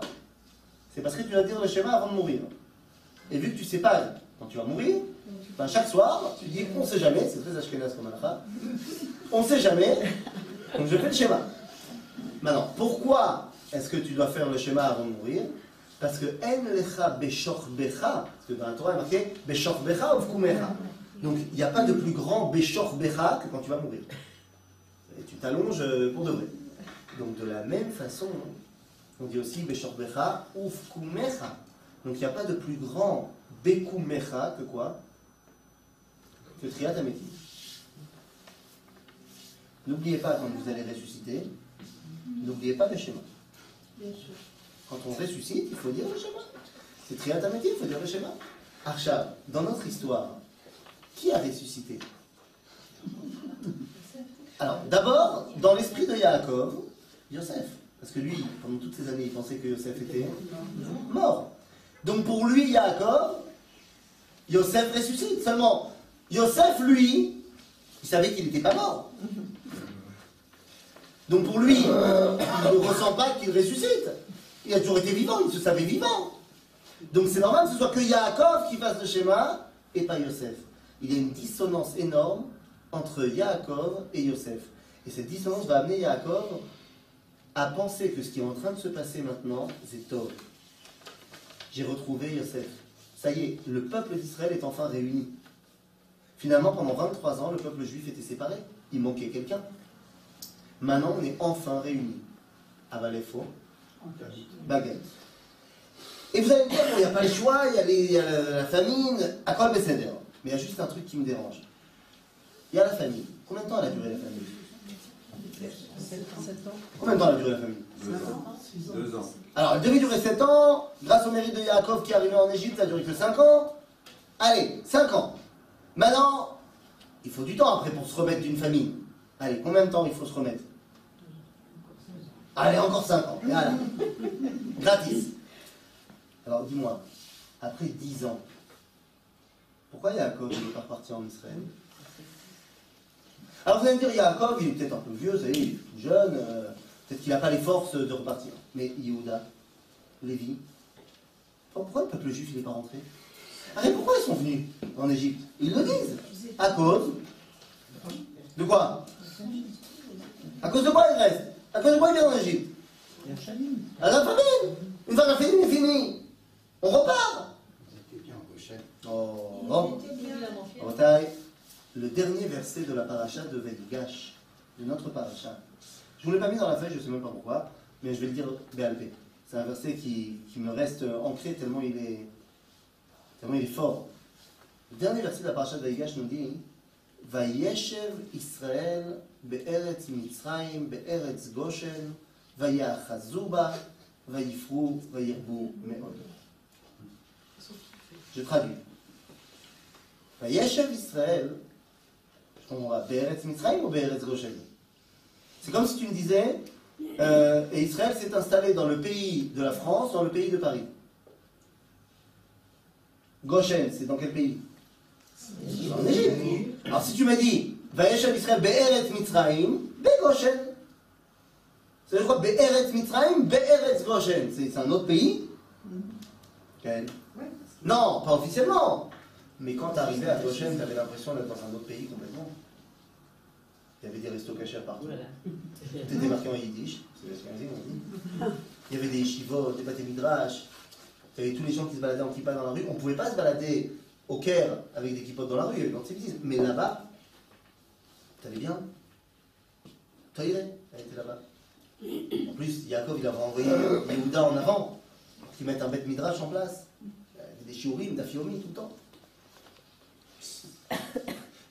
C'est parce que tu vas dire le schéma avant de mourir. Et vu que tu sais pas quand tu vas mourir, ben chaque soir, tu dis on sait jamais, c'est très ashkenaz comme halakha, on sait jamais, donc je fais le schéma. Maintenant, pourquoi est-ce que tu dois faire le schéma avant de mourir? Parce que en lecha beshor becha, parce que dans la Torah il est marqué beshor becha ou. Donc il n'y a pas de plus grand beshor becha que quand tu vas mourir. Et tu t'allonges euh, pour de vrai. Donc de la même façon, on dit aussi Beshorbecha ou Fkumecha. Donc il n'y a pas de plus grand Bekumecha que quoi? Que Triat. N'oubliez pas quand vous allez ressusciter, n'oubliez pas le schéma. Quand on ressuscite, il faut dire le schéma. C'est Triat il faut dire le schéma. Arshab, dans notre histoire, qui a ressuscité? Alors, d'abord, dans l'esprit de Yaakov, Yosef. Parce que lui, pendant toutes ces années, il pensait que Yosef était mort. Donc pour lui, Yaakov, Yosef ressuscite. Seulement, Yosef, lui, il savait qu'il n'était pas mort. Donc pour lui, il ne ressent pas qu'il ressuscite. Il a toujours été vivant, il se savait vivant. Donc c'est normal que ce soit que Yaakov qui fasse le schéma et pas Yosef. Il y a une dissonance énorme entre Yaakov et Yosef. Et cette dissonance va amener Yaakov à penser que ce qui est en train de se passer maintenant, c'est tort. J'ai retrouvé Yosef. Ça y est, le peuple d'Israël est enfin réuni. Finalement, pendant 23 ans, le peuple juif était séparé. Il manquait quelqu'un. Maintenant, on est enfin réunis. Avalefo, baguette. Et vous allez me dire, il n'y a pas le choix, il y a, les- il y a la, la famine, à quoi Mais il y a juste un truc qui me dérange. Il y a la famine. Combien de temps elle a duré la famine? 7 ans. Combien de temps elle a duré la famine Deux ans. Alors, elle devait durer 7 ans, grâce au mérite de Yaakov qui est arrivé en Égypte, ça a duré que 5 ans. Allez, 5 ans. Maintenant, il faut du temps après pour se remettre d'une famine. Allez, combien de temps il faut se remettre? Allez, encore 5 ans. Voilà. Gratis. Alors, dis-moi, après 10 ans, pourquoi Yaakov n'est pas reparti en Israël? Alors, vous allez me dire, Yaakov, il est peut-être un peu vieux, ça y est, il est tout jeune, euh, peut-être qu'il n'a pas les forces de repartir. Mais Yehuda, Lévi, pourquoi le peuple juif n'est pas rentré? Ah, mais pourquoi ils sont venus en Égypte? Ils le disent. À cause de quoi? À cause de quoi ils restent À cause de quoi ils viennent en Égypte? À la famine. Une fois la famine est finie, on repart. Oh, bon. Le dernier verset de la paracha de Vedugash, de notre paracha. Je ne vous l'ai pas mis dans la feuille, je ne sais même pas pourquoi, mais je vais le dire BLP. C'est un verset qui, qui me reste ancré tellement il est, tellement il est fort. Le dernier verset de la paracha de Vedugash nous dit Vayeshev Israël be'eretz Mitzrayim be'eretz Goshen vayachazu ba vayifru vayirbu me'od. Je traduis. Israël, comprends pas, Be'eretz Mitzrayim ou Be'eretz Goshen C'est comme si tu me disais, euh, et Israël s'est installé dans le pays de la France, dans le pays de Paris. Goshen, c'est dans quel pays? En Égypte. Alors si tu m'as dit, Vayeshev Israël Be'eretz Mitzrayim, Be'goshen. Dire quoi? Be'eretz Mitzrayim, Be'eretz Goshen. C'est c'est un autre pays? Quel? Non, pas officiellement. Mais quand tu arrivais à Goshen, tu avais l'impression d'être dans un autre pays complètement. Il y avait des restos cachés partout. Tout était marqué en yiddish, c'est l'Ashkenazim, on dit. Il y avait des yeshivot, des bâtés midrash. Il y avait tous les gens qui se baladaient en kippa dans la rue. On ne pouvait pas se balader au Caire avec des kippotes dans la rue, l'antisémitisme. Mais là-bas, t'allais bien. Toi, elle était là-bas. En plus, Yaakov, il avait envoyé Yehuda en avant, pour qu'ils mettent un bête midrash en place. Il y avait des shiurim, d'afiomi tout le temps.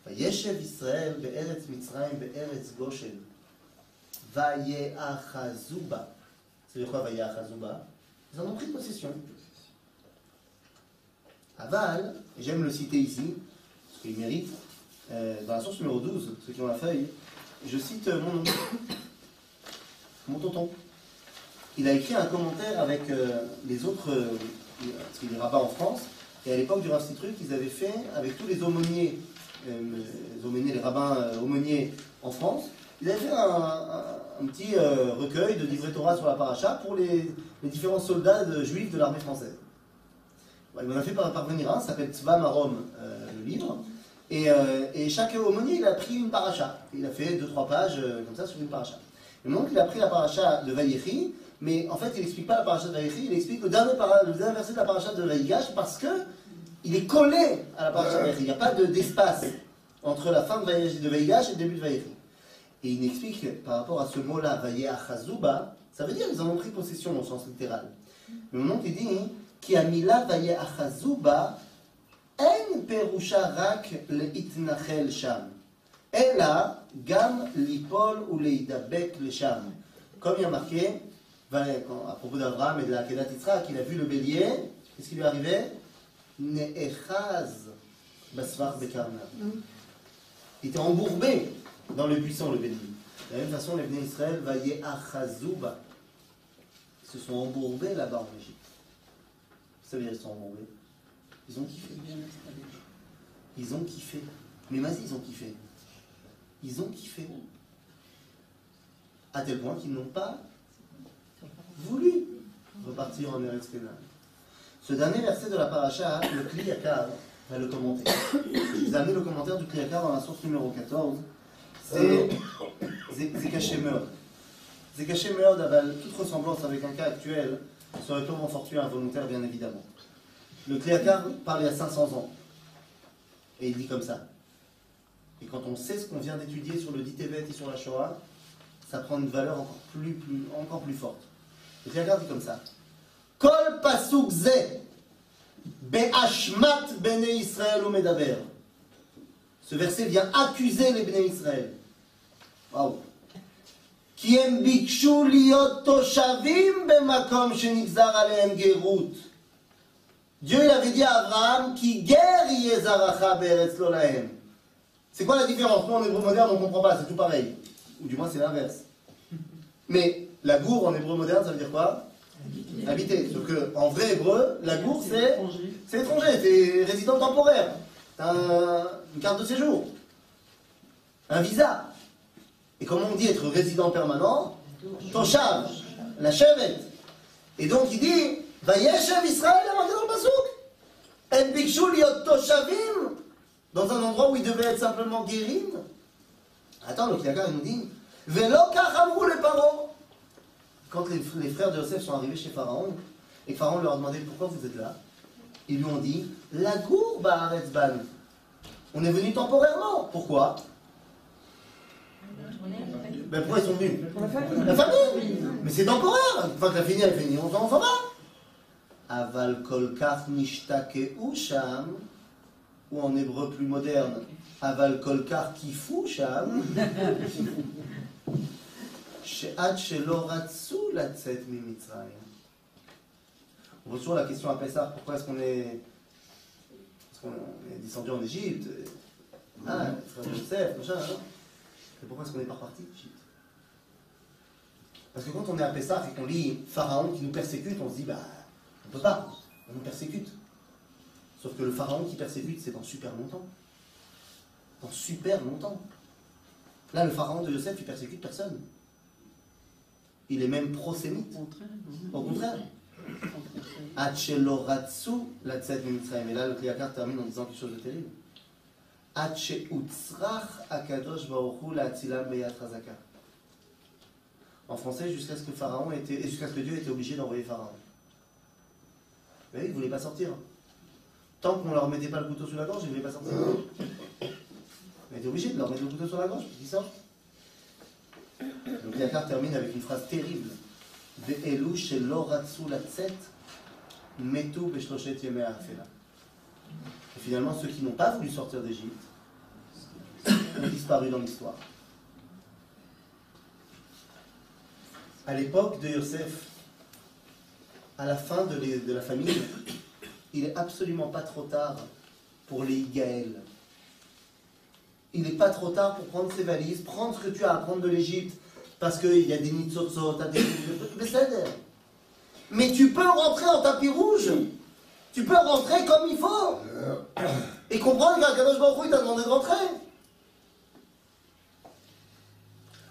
וישב ישראל בארץ מצרים בארץ גושן ויאחזו בה. Ça veut dire quoi ויאחזו בה Ils en ont pris possession. Aval, et j'aime le citer ici, parce qu'il mérite, euh, dans la source numéro 12, ceux qui ont la feuille, je cite euh, mon oncle, mon tonton. Il a écrit un commentaire avec euh, les autres, euh, parce qu'il est rabbin en France, et à l'époque du Rav Citruc, ils avaient fait avec tous les aumôniers, euh, les rabbins euh, aumôniers en France, ils avaient fait un, petit euh, recueil de livrets Torah sur la paracha pour les, les différents soldats juifs de l'armée française. Il m'en a fait par- parvenir un, ça s'appelle Tzva Marom, euh, le livre. Et, euh, et chaque aumônier, il a pris une paracha. Il a fait deux, trois pages comme ça sur une paracha. Et donc, il a pris la paracha de Vayechi, mais en fait, il n'explique pas la paracha de Vayechi, il explique le dernier, para- le dernier verset de la paracha de Vayigash parce que il est collé à la paracha de Vayechi. Il n'y a pas de- d'espace entre la fin de, Vayigash et le début de Vayechi. Et il explique par rapport à ce mot-là, Vayeachazuba, ça veut dire qu'ils en ont pris possession au sens littéral. Mais mon oncle dit Ki amila Vayeachazuba en perusha rak leitnachel sham. Ela gam lipol ou leidabek le sham. Comme il y a marqué, à propos d'Abraham et de la Kedat Yitzhak, il a vu le bélier, qu'est-ce qui lui est arrivé Ne'echaz basvar bekarna. Il était embourbé dans le buisson, le bélier. De la même façon, les Bnei Israël, Vayeachazuba, se sont embourbés là-bas en Égypte. Veut dire ils sont embourbés. Ils ont kiffé. Ils ont kiffé. Mais vas-y, ils ont kiffé. Ils ont kiffé. À tel point qu'ils n'ont pas voulu repartir en Eretz. Ce dernier verset de la paracha, le Kliyakar va le commenter. Je vous ai amené le commentaire du Kliyakar dans la source numéro 14. C'est c'est caché meurtre. C'est caché meurtre, aval toute ressemblance avec un cas actuel serait purement fortuit et involontaire, bien évidemment. Le Kliyakar parle il y a 500 ans. Et il dit comme ça. Et quand on sait ce qu'on vient d'étudier sur le Ditevet et sur la Shoah, ça prend une valeur encore plus, plus, encore plus forte. Le Kliyakar dit comme ça. Kol pasuk ze be'ashmat bene Israël ou medaber. Ce verset vient accuser les Bnei Israël. Waouh. כי הם ביקשו להיות תושבים במקום שנגזר עליהם גרות. Dieu il avait dit à Abraham qui guerre yé zaracha be'eretz lo lahem. C'est quoi la différence Nous en hébreu moderne on comprend pas, c'est tout pareil. Ou du moins c'est l'inverse. Mais la gour en hébreu moderne ça veut dire quoi Habiter. Sauf que en vrai hébreu, la gour c'est c'est étranger, c'est résident temporaire. T'as un- une carte de séjour. Un visa. Et comment on dit être résident permanent Toshav, la chevet. Et donc il dit, Vayeshev Israël, il a marqué dans le pasouk. En bikshu liot toshavim, dans un endroit où il devait être simplement guérim. Attends, le Kiyakar il nous dit, Velo kachamru le paro. Quand les, les frères de Yosef sont arrivés chez Pharaon, et Pharaon leur a demandé pourquoi vous êtes là, ils lui ont dit, la gourbe à Aretzban. On est venu temporairement. Pourquoi? Ben pourquoi ils sont venus? La famille. Mais c'est temporaire. Une fois que la fini, elle finit, on s'en on s'en va Aval kolkach nishtake sham ou en hébreu plus moderne, Aval kolkach kifu sham latzet mimitzrayim. On toujours la question à Pessah, pourquoi est-ce qu'on est, est-ce qu'on est descendu en Égypte? Ah, frère Joseph, machin, hein mais pourquoi est-ce qu'on n'est pas reparti d'Égypte Parce que quand on est à Pessah et qu'on lit Pharaon qui nous persécute, on se dit, bah, on peut pas, on nous persécute. Sauf que le pharaon qui persécute, c'est dans super longtemps. Dans super longtemps. Là, le pharaon de Yosef, il persécute personne. Il est même prosémite. Au contraire. La mitzrayim. Et là, le Kriyakar termine en disant quelque chose de terrible. Hache utzrach akadosh baruchu la atzilam beyat chazaka. En français, jusqu'à ce que Pharaon était, jusqu'à ce que Dieu était obligé d'envoyer Pharaon. Vous voyez, ils ne voulaient pas sortir. Tant qu'on ne leur mettait pas le couteau sous la gorge, ils ne voulaient pas sortir. On était obligé de leur mettre le couteau sur la gorge pour qu'ils sortent. Donc Yakar termine avec une phrase terrible. Et finalement, ceux qui n'ont pas voulu sortir d'Égypte ont disparu dans l'histoire. À l'époque de Yosef, à la fin de, la famille, il n'est absolument pas trop tard pour les Gaël. Il n'est pas trop tard pour prendre ses valises, prendre ce que tu as à prendre de l'Égypte, parce qu'il y a des nids de sotsot, t'as des Mais tu peux rentrer en tapis rouge. Tu peux rentrer comme il faut. Et comprendre qu'Akadosh Baruch il t'a demandé de rentrer.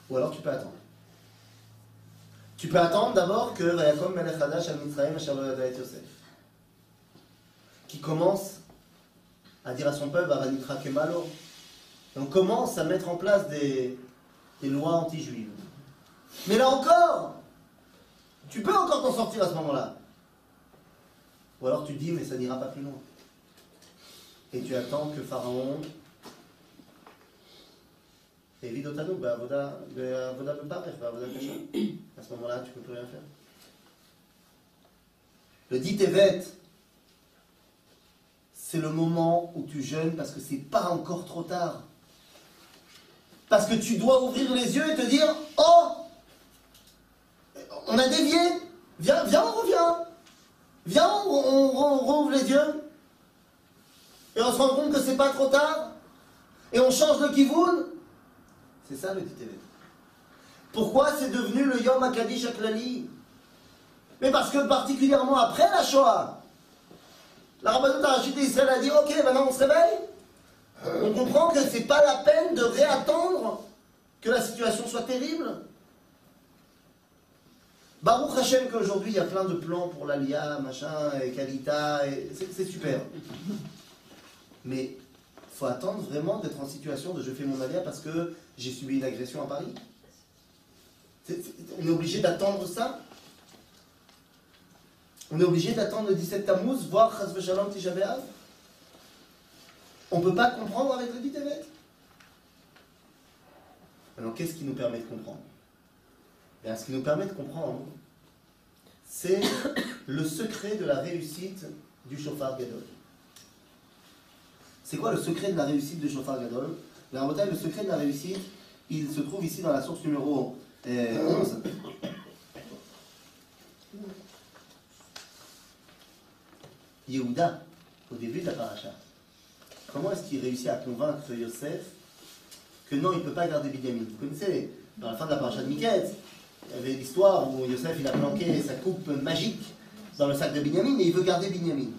Ou alors tu peux attendre. Tu peux attendre d'abord que Vayakom Melech Hadash al Mitzrayim Yosef, qui commence à dire à son peuple, Aranitra Kemalo, et on commence à mettre en place des, lois anti-juives. Mais là encore, tu peux encore t'en sortir à ce moment-là. Ou alors tu dis, mais ça n'ira pas plus loin. Et tu attends que Pharaon évite Avoda Beparech, Avoda Kasha. À ce moment-là, tu peux plus rien faire. Le dit Tevet, c'est le moment où tu jeûnes parce que c'est pas encore trop tard. Parce que tu dois ouvrir les yeux et te dire Oh On a dévié Viens, viens, on revient Viens, on, rouvre les yeux et on se rend compte que c'est pas trop tard et on change de kivoun. C'est ça le Tevet. Pourquoi c'est devenu le Yom HaKadish Aklali Mais parce que particulièrement après la Shoah, la Rabbanut d'Israël a dit Ok, maintenant on se réveille. On comprend que c'est pas la peine de réattendre que la situation soit terrible. Baruch Hashem qu'aujourd'hui il y a plein de plans pour l'Alia, machin, et Kalita, c'est super. Mais faut attendre vraiment d'être en situation de je fais mon Alia parce que j'ai subi une agression à Paris. On est obligé d'attendre ça? On est obligé d'attendre le 17 Tammuz, voir Chas Shalom Tisha On ne peut pas comprendre avec le Tevet Alors qu'est-ce qui nous permet de comprendre? Ce qui nous permet de comprendre, c'est le secret de la réussite du chauffard Gadol. C'est quoi le secret de la réussite du chauffard Gadol? La le secret de la réussite, il se trouve ici dans la source numéro euh, 11. Yehuda, au début de la paracha, comment est-ce qu'il réussit à convaincre Yosef que non, il ne peut pas garder Binyamin Vous connaissez, dans la fin de la paracha de Miket, il y avait l'histoire où Yosef il a planqué sa coupe magique dans le sac de Binyamin et il veut garder Binyamin.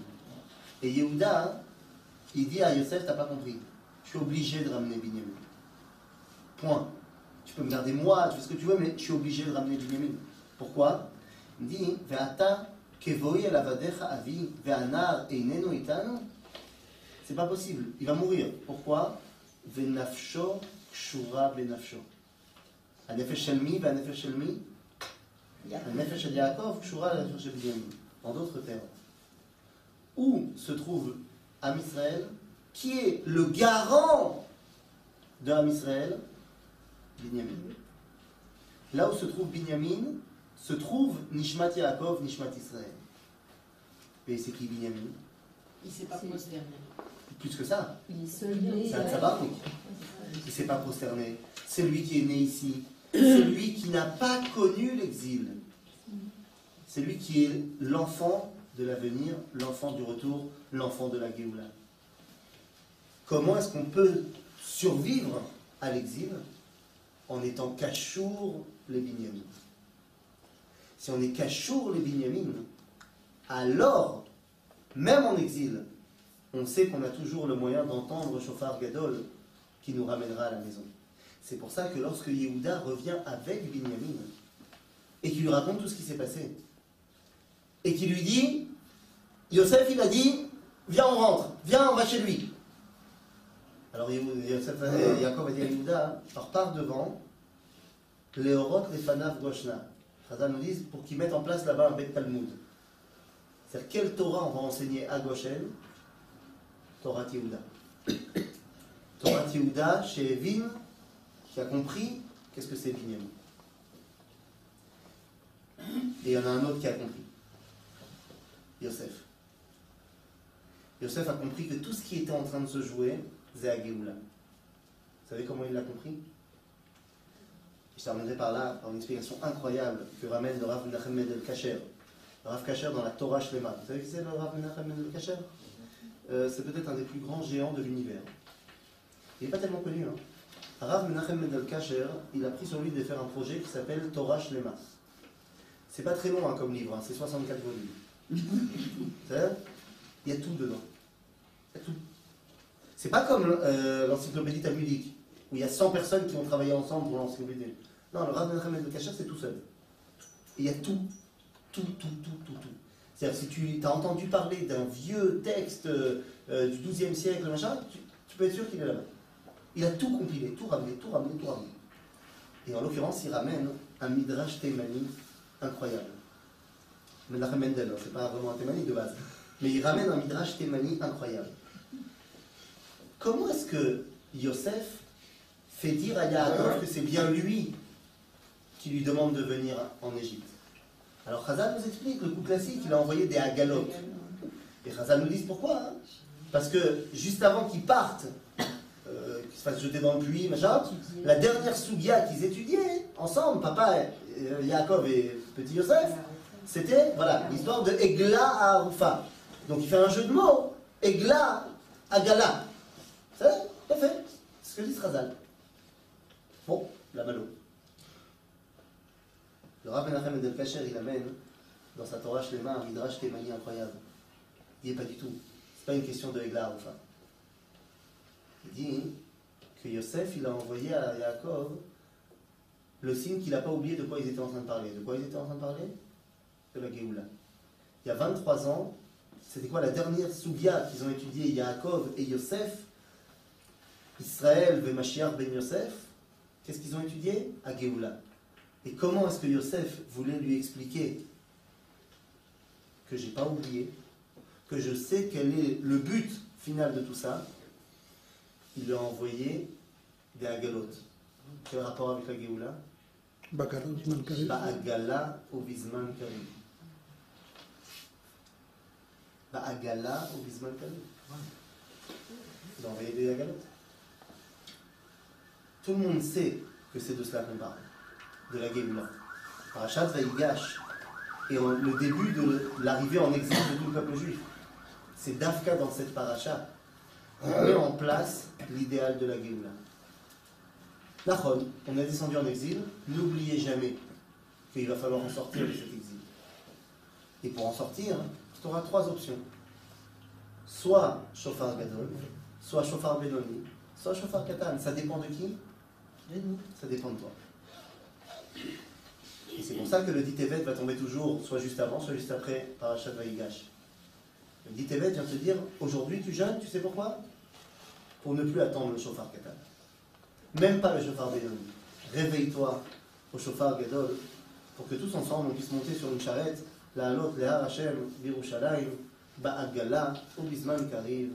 Et Yehuda, il dit à Yosef, t'as pas compris, je suis obligé de ramener Binyamin. Point. Tu peux me garder moi, tu fais ce que tu veux, mais je suis obligé de ramener Binyamin. Pourquoi? Il dit, Ve'ata kevoi avi ve'anar. C'est pas possible. Il va mourir. Pourquoi? Venafsho kshura benafsho. Anefesh shelmi vanefesh shelmi. Shel Yaakov kshura anefesh shel Binyamin. En d'autres termes, où se trouve Am Israël Qui est le garant de Am Israël? Binyamin. Là où se trouve Binyamin, se trouve Nishmat Yaakov, Nishmat Israël. Mais c'est qui Binyamin Il s'est pas posé. Plus que ça, c'est un. Il ne s'est pas prosterné. C'est lui qui est né ici. C'est lui qui n'a pas connu l'exil. C'est lui qui est l'enfant de l'avenir, l'enfant du retour, l'enfant de la Géoula. Comment est-ce qu'on peut survivre à l'exil en étant cachour les Binyamin? Si on est cachour les Binyamin, alors, même en exil, on sait qu'on a toujours le moyen d'entendre Shofar Gadol qui nous ramènera à la maison. C'est pour ça que lorsque Yehuda revient avec Binyamin et qu'il lui raconte tout ce qui s'est passé, et qu'il lui dit, Yosef il a dit, viens on rentre, viens on va chez lui. Alors Yosef, Yaakov a dit à Yehuda, repars devant, Léorot les Fanav Goshna. Chazal nous dit pour qu'ils mettent en place là-bas un Bet Talmud. C'est-à-dire quelle Torah on va enseigner à Goshen Torah Yehuda. Torah Yehuda chez Evin, qui a compris qu'est-ce que c'est Binyamin. Et il y en a un autre qui a compris. Yosef. Yosef a compris que tout ce qui était en train de se jouer, c'est à Géoula. Vous savez comment il l'a compris? Je terminerai par là, par une explication incroyable que ramène le Rav Menachem Mendel Kacher. Le Rav Kacher dans la Torah Shlema. Vous savez qui c'est le Rav Menachem Mendel Kacher euh, C'est peut-être un des plus grands géants de l'univers. Il n'est pas tellement connu. Hein. Rav Menachem Mendel Kacher, il a pris sur lui de faire un projet qui s'appelle Torah Shlema. C'est pas très long hein, comme livre, hein, c'est 64 volumes. Il y a tout dedans. Il y a tout. C'est pas comme euh, l'encyclopédie talmudique, où il y a 100 personnes qui ont travaillé ensemble pour l'encyclopédie. Non, le Rav Menachem de Kacher, c'est tout seul. Et il y a tout. Tout, tout, tout, tout, tout. Si tu as entendu parler d'un vieux texte euh, du XIIe siècle, machin, tu, peux être sûr qu'il est là-bas. Il a tout compilé, tout ramené, tout ramené, tout ramené. Et en l'occurrence, il ramène un Midrash Thémani incroyable. Menachem Mendel, c'est pas vraiment un Thémani de base. Mais il ramène un Midrash Thémani incroyable. Comment est-ce que Yosef fait dire à Yaakov que c'est bien lui qui lui demande de venir en Égypte? Alors Chazal nous explique, le coup classique, il a envoyé des agalotes. Et Chazal nous dit pourquoi. Hein? Parce que juste avant qu'ils partent, euh, qu'ils se fassent jeter dans le puits, machin, la dernière sougia qu'ils étudiaient ensemble, papa, euh, Yaakov et petit Yosef, c'était voilà l'histoire de Egla à Arufa. Donc il fait un jeu de mots, Egla à Gala. C'est tout fait. C'est ce que dit Razal. Bon, la malo. Le Rav Menachem Edel Kacher, il amène dans sa Torah Shlema un Midrash Témani incroyable. Il n'est pas du tout. C'est pas une question de Egla Arufa. Il dit que Yosef, il a envoyé à Yaakov le signe qu'il n'a pas oublié de quoi ils étaient en train de parler. De quoi ils étaient en train de parler? De la Géoula. Il y a 23 ans, c'était quoi la dernière Sougia qu'ils ont étudié Yaakov et Yosef? Israël Mashiach ben Yosef Qu'est-ce qu'ils ont étudié? À Géoula. Et comment est-ce que Yosef voulait lui expliquer que j'ai pas oublié, que je sais quel est le but final de tout ça? Il lui a envoyé des agalotes. Quel rapport avec la Géoula? Ba'agala ou Bisman Karim. Ba'agala ou Bisman Karim. Il a envoyé des agalotes. Tout le monde sait que c'est de cela qu'on parle, de la Géoula. Parachat Vaïgash et le début de l'arrivée en exil de tout le peuple juif. C'est Dafka dans cette paracha qui met en place l'idéal de la Géoula. Nachon, on est descendu en exil, n'oubliez jamais qu'il va falloir en sortir de cet exil. Et pour en sortir, tu auras trois options. Soit chauffard gadol, soit chauffard benoni, soit chauffard katan. Ça dépend de qui? Ça dépend de toi. Et c'est pour ça que le dit Evet va tomber toujours, soit juste avant, soit juste après, Parachat Vaïgash. Le dit Evet vient te dire, aujourd'hui tu jeûnes, tu sais pourquoi? Pour ne plus attendre le chauffard katan. Même pas le chauffard Benoni. Réveille-toi au chauffard Gadol pour que tous ensemble on puisse monter sur une charrette, la halot, le Har Hashem, Birushalayim, Ba'agala, ou Bisman Kariv,